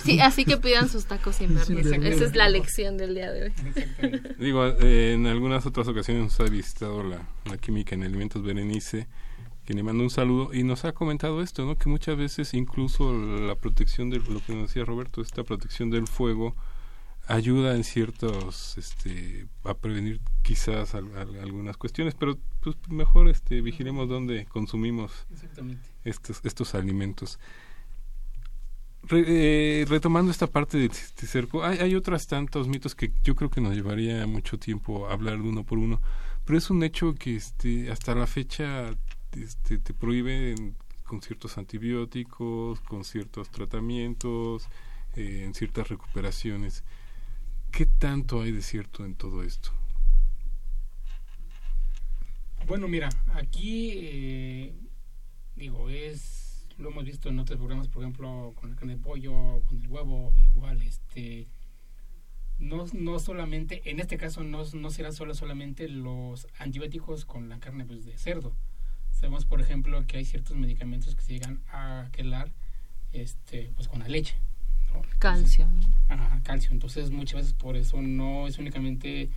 Sí, así que pidan sus tacos sin Sin verdura. verdura. Esa es la lección del día de hoy. Digo, eh, en algunas otras ocasiones nos ha visitado la, la química en alimentos Berenice, que le mando un saludo, y nos ha comentado esto, ¿no? Que muchas veces incluso la protección de lo que nos decía Roberto, esta protección del fuego ayuda en ciertos, este, a prevenir quizás al- al- algunas cuestiones, pero pues mejor este, vigilemos dónde consumimos estos, estos alimentos. Re- eh, retomando esta parte del cisticerco, hay, hay otros tantos mitos que yo creo que nos llevaría mucho tiempo hablar de uno por uno, pero es un hecho que este, hasta la fecha este, te prohíben con ciertos antibióticos, con ciertos tratamientos, eh, en ciertas recuperaciones. ¿Qué tanto hay de cierto en todo esto? Bueno, mira, aquí, eh, digo, es lo hemos visto en otros programas, por ejemplo, con la carne de pollo, con el huevo, igual, este, no, no solamente, en este caso no, no será solo solamente los antibióticos con la carne pues, de cerdo. Sabemos, por ejemplo, que hay ciertos medicamentos que se llegan a quelar este, pues, con la leche. ¿No? Calcio. Ajá, calcio. Entonces, muchas veces por eso no es únicamente,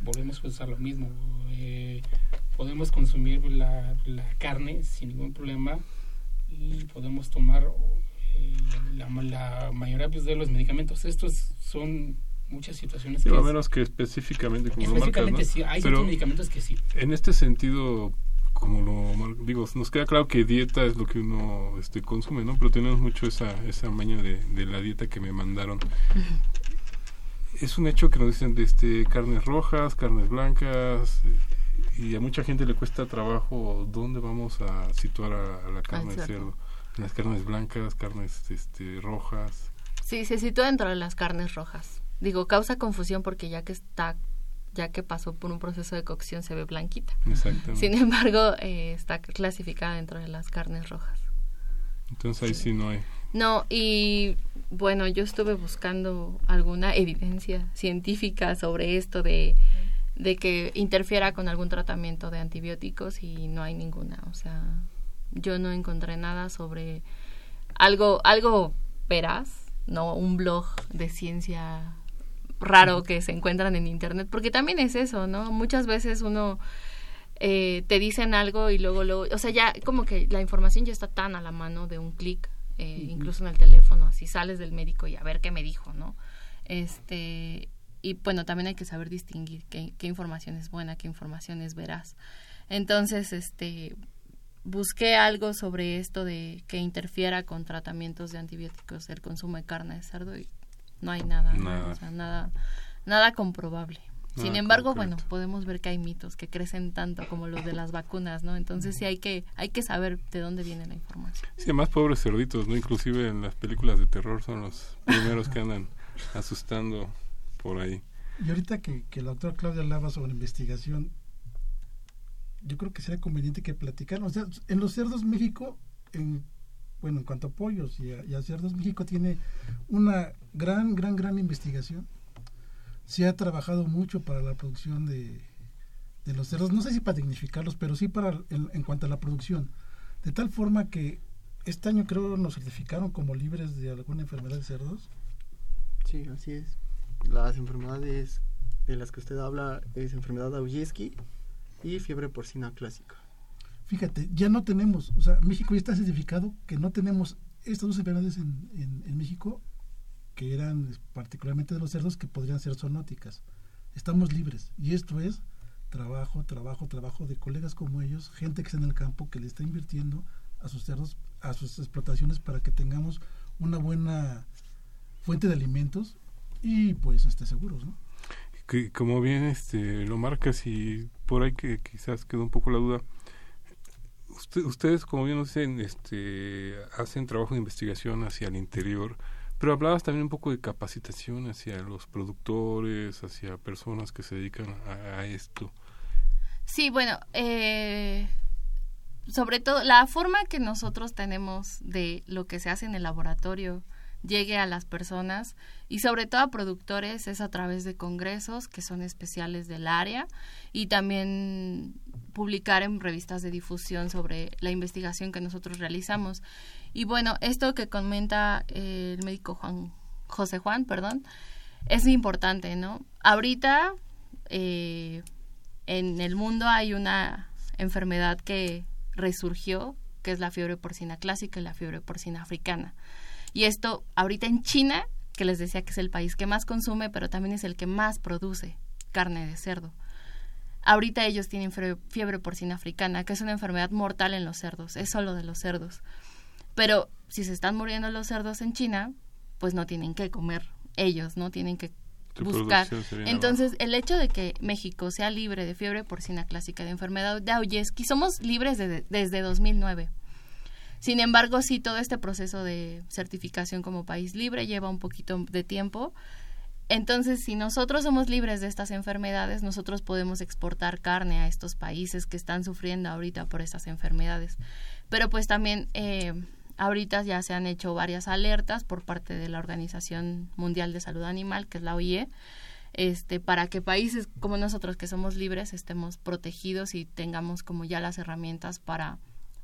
volvemos a usar lo mismo. eh, podemos consumir la, la carne sin ningún problema y podemos tomar eh, la, la mayoría pues, de los medicamentos. Estos son muchas situaciones Digo, a es- menos que específicamente como lo marcas, Específicamente ¿no? sí, hay Pero ciertos medicamentos que sí. En este sentido, como lo digo, nos queda claro que dieta es lo que uno este, consume, ¿no? Pero tenemos mucho esa, esa maña de, de la dieta que me mandaron. Es un hecho que nos dicen de este, carnes rojas, carnes blancas, eh, y a mucha gente le cuesta trabajo dónde vamos a situar a, a la carne de cerdo. cerdo. Las carnes blancas, carnes este, rojas. Sí, se sitúa dentro de las carnes rojas. Digo, causa confusión porque ya que está, ya que pasó por un proceso de cocción se ve blanquita. Exactamente. Sin embargo, eh, está clasificada dentro de las carnes rojas. Entonces ahí sí no hay. No, y bueno, yo estuve buscando alguna evidencia científica sobre esto de, de que interfiera con algún tratamiento de antibióticos y no hay ninguna. O sea, yo no encontré nada sobre algo, algo veraz, no un blog de ciencia raro que se encuentran en internet, porque también es eso, ¿no? Muchas veces uno eh, te dicen algo y luego, luego, o sea, ya como que la información ya está tan a la mano de un clic, eh, incluso en el teléfono, así sales del médico y a ver qué me dijo, ¿no? Este, y bueno, también hay que saber distinguir qué, qué información es buena, qué información es veraz. Entonces, este, busqué algo sobre esto de que interfiera con tratamientos de antibióticos el consumo de carne de cerdo y no hay nada. Nada. O sea, nada, nada comprobable. Sin embargo, concreto. bueno, podemos ver que hay mitos que crecen tanto como los de las vacunas, ¿no? Entonces sí hay que hay que saber de dónde viene la información. Sí, además pobres cerditos, ¿no? Inclusive en las películas de terror son los primeros que andan asustando por ahí. Y ahorita que, que la doctora Claudia hablaba sobre investigación, yo creo que sería conveniente que platicaran. O sea, en los cerdos México, en, bueno, en cuanto a pollos y a, cerdos, México tiene una gran, gran, gran investigación. Se ha trabajado mucho para la producción de, de los cerdos, no sé si para dignificarlos, pero sí para en, en cuanto a la producción. De tal forma que este año creo nos certificaron como libres de alguna enfermedad de cerdos. Sí, así es. Las enfermedades de las que usted habla es enfermedad de Aujewski y fiebre porcina clásica. Fíjate, ya no tenemos, o sea, México ya está certificado que no tenemos estas dos enfermedades en, en, México, que eran particularmente de los cerdos, que podrían ser zoonóticas. Estamos libres. Y esto es trabajo, trabajo, trabajo de colegas como ellos, gente que está en el campo, que le está invirtiendo a sus cerdos, a sus explotaciones para que tengamos una buena fuente de alimentos y pues esté seguros, ¿no? Que, como bien este lo marcas y por ahí que quizás quedó un poco la duda. Usted, ustedes, como bien dicen, este, hacen trabajo de investigación hacia el interior, pero hablabas también un poco de capacitación hacia los productores, hacia personas que se dedican a, a esto. Sí, bueno, eh, sobre todo la forma que nosotros tenemos de lo que se hace en el laboratorio llegue a las personas y sobre todo a productores es a través de congresos que son especiales del área y también publicar en revistas de difusión sobre la investigación que nosotros realizamos. Y bueno, esto que comenta eh, el médico Juan José Juan, perdón, es importante, ¿no? Ahorita eh, en el mundo hay una enfermedad que resurgió, que es la fiebre porcina clásica y la fiebre porcina africana. Y esto ahorita en China, que les decía que es el país que más consume, pero también es el que más produce carne de cerdo. Ahorita ellos tienen fiebre, porcina africana, que es una enfermedad mortal en los cerdos, es solo de los cerdos. Pero si se están muriendo los cerdos en China, pues no tienen que comer ellos, no tienen que buscar. Entonces, el hecho de que México sea libre de fiebre porcina clásica de enfermedad de Aujewski, somos libres de- desde 2009. Sin embargo, sí, todo este proceso de certificación como país libre lleva un poquito de tiempo. Entonces, si nosotros somos libres de estas enfermedades, nosotros podemos exportar carne a estos países que están sufriendo ahorita por estas enfermedades. Pero pues también eh, ahorita ya se han hecho varias alertas por parte de la Organización Mundial de Salud Animal, que es la OIE, este, para que países como nosotros que somos libres estemos protegidos y tengamos como ya las herramientas para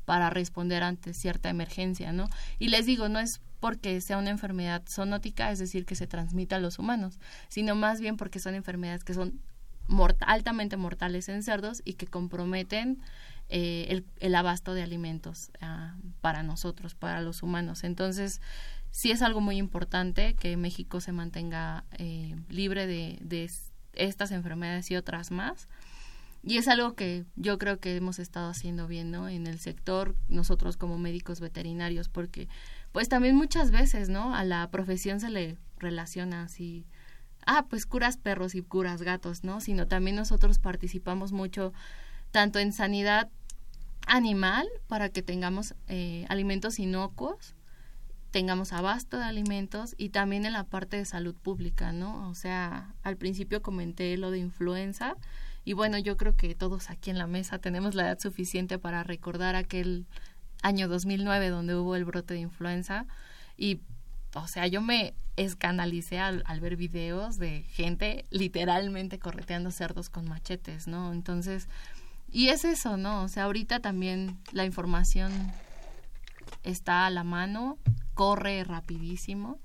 para responder ante cierta emergencia, ¿no? Y les digo, no es porque sea una enfermedad zoonótica, es decir, que se transmita a los humanos, sino más bien porque son enfermedades que son altamente mortales en cerdos y que comprometen eh, el, abasto de alimentos ah, para nosotros, para los humanos. Entonces, sí es algo muy importante que México se mantenga eh, libre de, de estas enfermedades y otras más y es algo que yo creo que hemos estado haciendo bien, ¿no? En el sector, nosotros como médicos veterinarios, porque pues también muchas veces, ¿no? A la profesión se le relaciona así, ah, pues curas perros y curas gatos, ¿no? Sino también nosotros participamos mucho tanto en sanidad animal para que tengamos eh, alimentos inocuos, tengamos abasto de alimentos y también en la parte de salud pública, ¿no? O sea, al principio comenté lo de influenza, y bueno, yo creo que todos aquí en la mesa tenemos la edad suficiente para recordar aquel año 2009 donde hubo el brote de influenza y o sea, yo me escandalicé al, ver videos de gente literalmente correteando cerdos con machetes, ¿no? Entonces, y es eso, ¿no? O sea, ahorita también la información está a la mano, corre rapidísimo.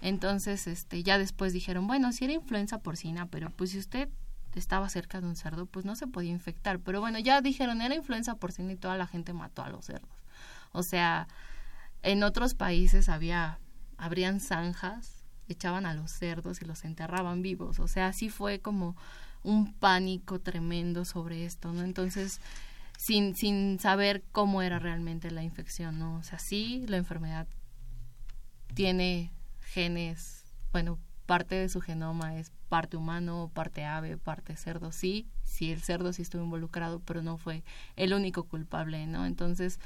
Entonces, este, ya después dijeron, bueno, si era influenza porcina, pero pues si usted estaba cerca de un cerdo, pues no se podía infectar. Pero bueno, ya dijeron, era influenza porcina y toda la gente mató a los cerdos. O sea, en otros países había, habrían zanjas, echaban a los cerdos y los enterraban vivos. O sea, así fue como un pánico tremendo sobre esto, ¿no? Entonces, sin, sin saber cómo era realmente la infección, ¿no? O sea, sí, la enfermedad tiene genes, bueno, parte de su genoma es parte humano, parte ave, parte cerdo. Sí, sí, el cerdo sí estuvo involucrado, pero no fue el único culpable, ¿no? Entonces,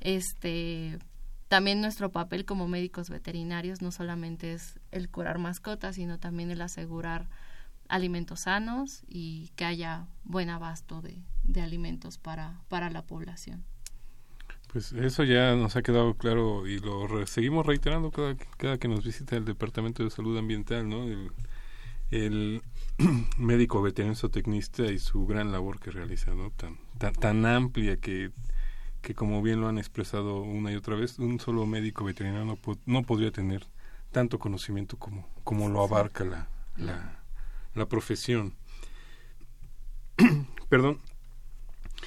este, también nuestro papel como médicos veterinarios no solamente es el curar mascotas, sino también el asegurar alimentos sanos y que haya buen abasto de, de alimentos para, para la población. Pues eso ya nos ha quedado claro y lo seguimos reiterando cada, cada que nos visita el Departamento de Salud Ambiental, ¿no? El médico veterinario tecnista y su gran labor que realiza, ¿no? Tan, tan, tan amplia que, que, como bien lo han expresado una y otra vez, un solo médico veterinario no, no podría tener tanto conocimiento como, como lo abarca la, la, la profesión. Perdón.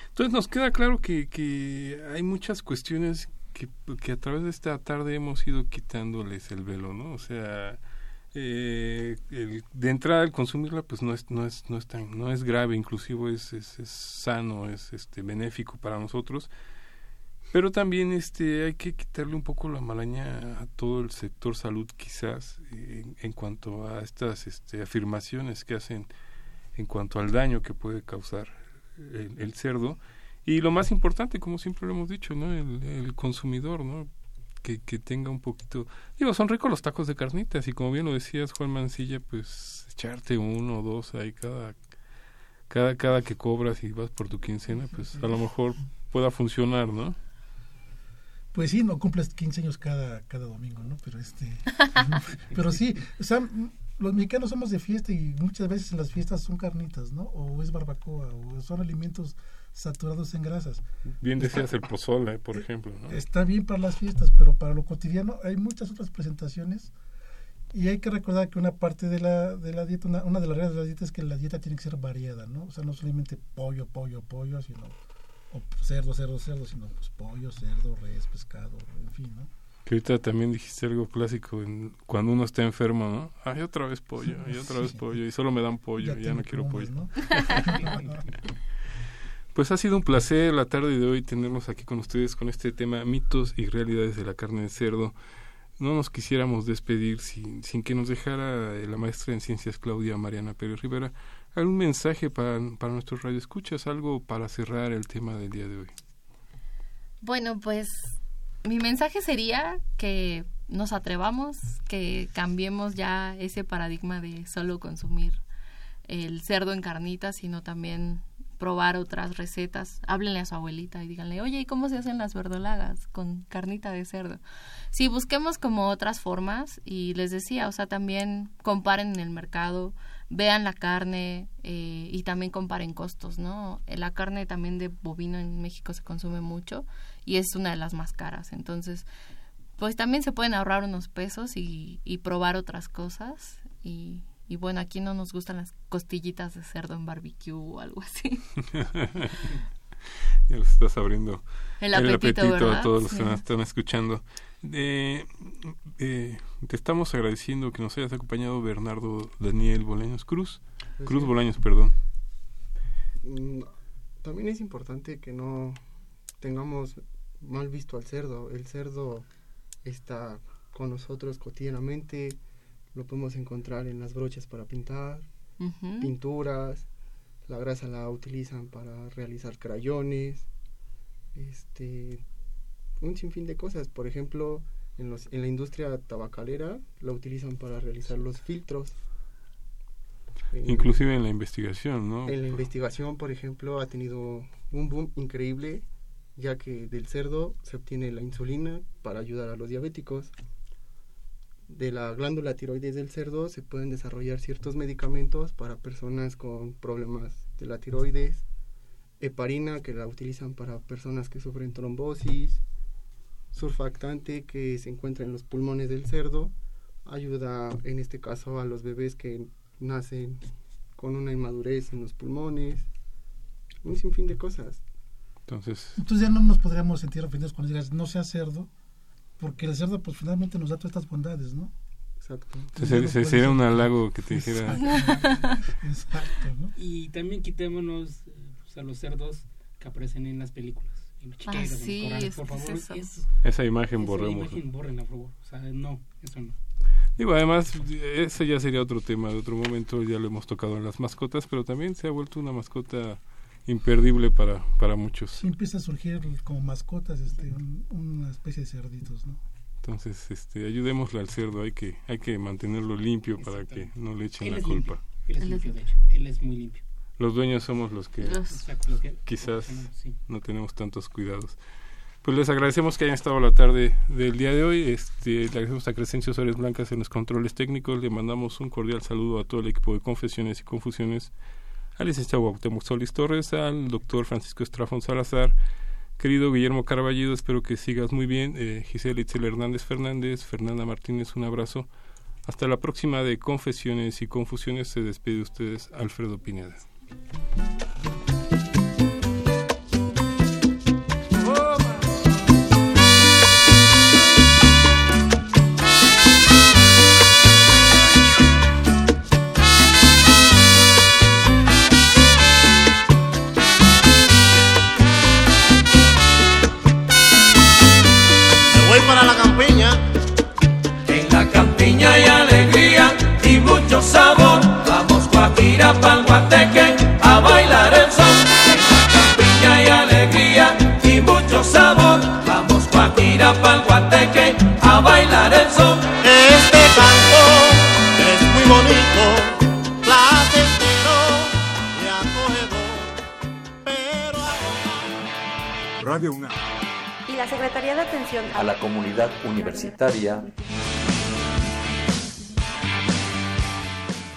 Entonces nos queda claro que, que hay muchas cuestiones que, que a través de esta tarde hemos ido quitándoles el velo, ¿no? O sea, eh, de entrada al consumirla pues no es no es no es tan no es grave inclusive es, es, sano es este benéfico para nosotros. Pero también este hay que quitarle un poco la malaña a todo el sector salud quizás en, cuanto a estas este, afirmaciones que hacen en cuanto al daño que puede causar el, cerdo. Y lo más importante como siempre lo hemos dicho no el, el consumidor no que, tenga un poquito... Digo, son ricos los tacos de carnitas y como bien lo decías, Juan Mancilla, pues echarte uno o dos ahí cada, cada, cada que cobras y vas por tu quincena, pues a lo mejor pueda funcionar, ¿no? Pues sí, no cumples 15 años cada, cada domingo, ¿no? Pero este... pero sí, o sea, los mexicanos somos de fiesta y muchas veces en las fiestas son carnitas, ¿no? O es barbacoa, o son alimentos saturados en grasas. Bien decías el pozole, por ejemplo. Está bien para las fiestas, pero para lo cotidiano hay muchas otras presentaciones y hay que recordar que una parte de la, de la dieta, una, de las reglas de la dieta es que la dieta tiene que ser variada, ¿no? O sea, no solamente pollo, pollo, pollo, sino o cerdo, cerdo, cerdo, sino pues pollo, cerdo, res, pescado, en fin, ¿no? Que ahorita también dijiste algo clásico en, cuando uno está enfermo, ¿no? Ay, otra vez pollo, y otra vez pollo, y solo me dan pollo, ya, ya no quiero pollo. ¿no? Pues ha sido un placer la tarde de hoy tenernos aquí con ustedes con este tema mitos y realidades de la carne de cerdo. No nos quisiéramos despedir sin, sin que nos dejara la maestra en ciencias Claudia Mariana Pérez Rivera algún mensaje para, para nuestros radioescuchas, algo para cerrar el tema del día de hoy. Bueno, pues mi mensaje sería que nos atrevamos, que cambiemos ya ese paradigma de solo consumir el cerdo en carnitas, sino también probar otras recetas, háblenle a su abuelita y díganle, oye, ¿y cómo se hacen las verdolagas con carnita de cerdo? Sí, busquemos como otras formas y les decía, o sea, también comparen en el mercado, vean la carne eh, y también comparen costos, ¿no? La carne también de bovino en México se consume mucho y es una de las más caras, entonces, pues también se pueden ahorrar unos pesos y, y probar otras cosas y, y bueno, aquí no nos gustan las costillitas de cerdo en barbecue o algo así. ya les estás abriendo El apetito, a todos los que nos están escuchando. Eh, eh, te estamos agradeciendo que nos hayas acompañado Bernardo Daniel Bolaños Cruz. Pues Cruz sí. Bolaños, perdón. Mm, También es importante que no tengamos mal visto al cerdo. El cerdo está con nosotros cotidianamente. Lo podemos encontrar en las brochas para pintar, Ujú. pinturas. La grasa la utilizan para realizar crayones. Este, un sinfín de cosas. Por ejemplo, en, los, en la industria tabacalera la utilizan para realizar los filtros. En- Inclusive en la investigación, ¿no? en la investigación, por ejemplo, ha tenido un boom increíble, ya que del cerdo se obtiene la insulina para ayudar a los diabéticos. De la glándula tiroides del cerdo se pueden desarrollar ciertos medicamentos para personas con problemas de la tiroides. Heparina, que la utilizan para personas que sufren trombosis. Surfactante, que se encuentra en los pulmones del cerdo. Ayuda, en este caso, a los bebés que nacen con una inmadurez en los pulmones, un sinfín de cosas. Entonces, Entonces ya no nos podríamos sentir ofendidos cuando digas no sea cerdo, porque el cerdo pues finalmente nos da todas estas bondades, ¿no? Exacto. se- se- se- sería un halago que te dijera. Exacto, ¿no? Y también quitémonos eh, pues, a los cerdos que aparecen en las películas. En los chiqueros, en los sí, corrales, por es favor. eso. es- Esa imagen esa borremos. imagen bórrenla, por favor. O sea, no, eso no. Digo, además, ese ya sería otro tema de otro momento, ya lo hemos tocado en las mascotas, pero también se ha vuelto una mascota imperdible para, para muchos. Sí empieza a surgir como mascotas este, un- una especie de cerditos, ¿no? Entonces, este, ayudémosle al cerdo, hay que, hay que mantenerlo limpio para que no le echen Él la es culpa. limpio. Él es Él es limpio, de hecho. Él es muy limpio. Los dueños somos los que Los- quizás lo que- sí. no tenemos tantos cuidados. Pues les agradecemos que hayan estado la tarde del día de hoy. Este, le agradecemos a Crescencio Suárez Blancas en los controles técnicos. Le mandamos un cordial saludo a todo el equipo de Confesiones y Confusiones, al licenciado Solís Torres, al doctor Francisco Estrafón Salazar, querido Guillermo Carballido, espero que sigas muy bien. Eh, Itzel Hernández Fernández, Fernanda Martínez, un abrazo. Hasta la próxima de Confesiones y Confusiones. Se despide de ustedes Alfredo Pineda. Guateque a bailar el son. En la campiña hay alegría y mucho sabor. Vamos Guajira pa'l Guateque a bailar el son. Este canto es muy bonito, placentero y acogedor. Pero Radio UNAM. y la Secretaría de Atención a la comunidad universitaria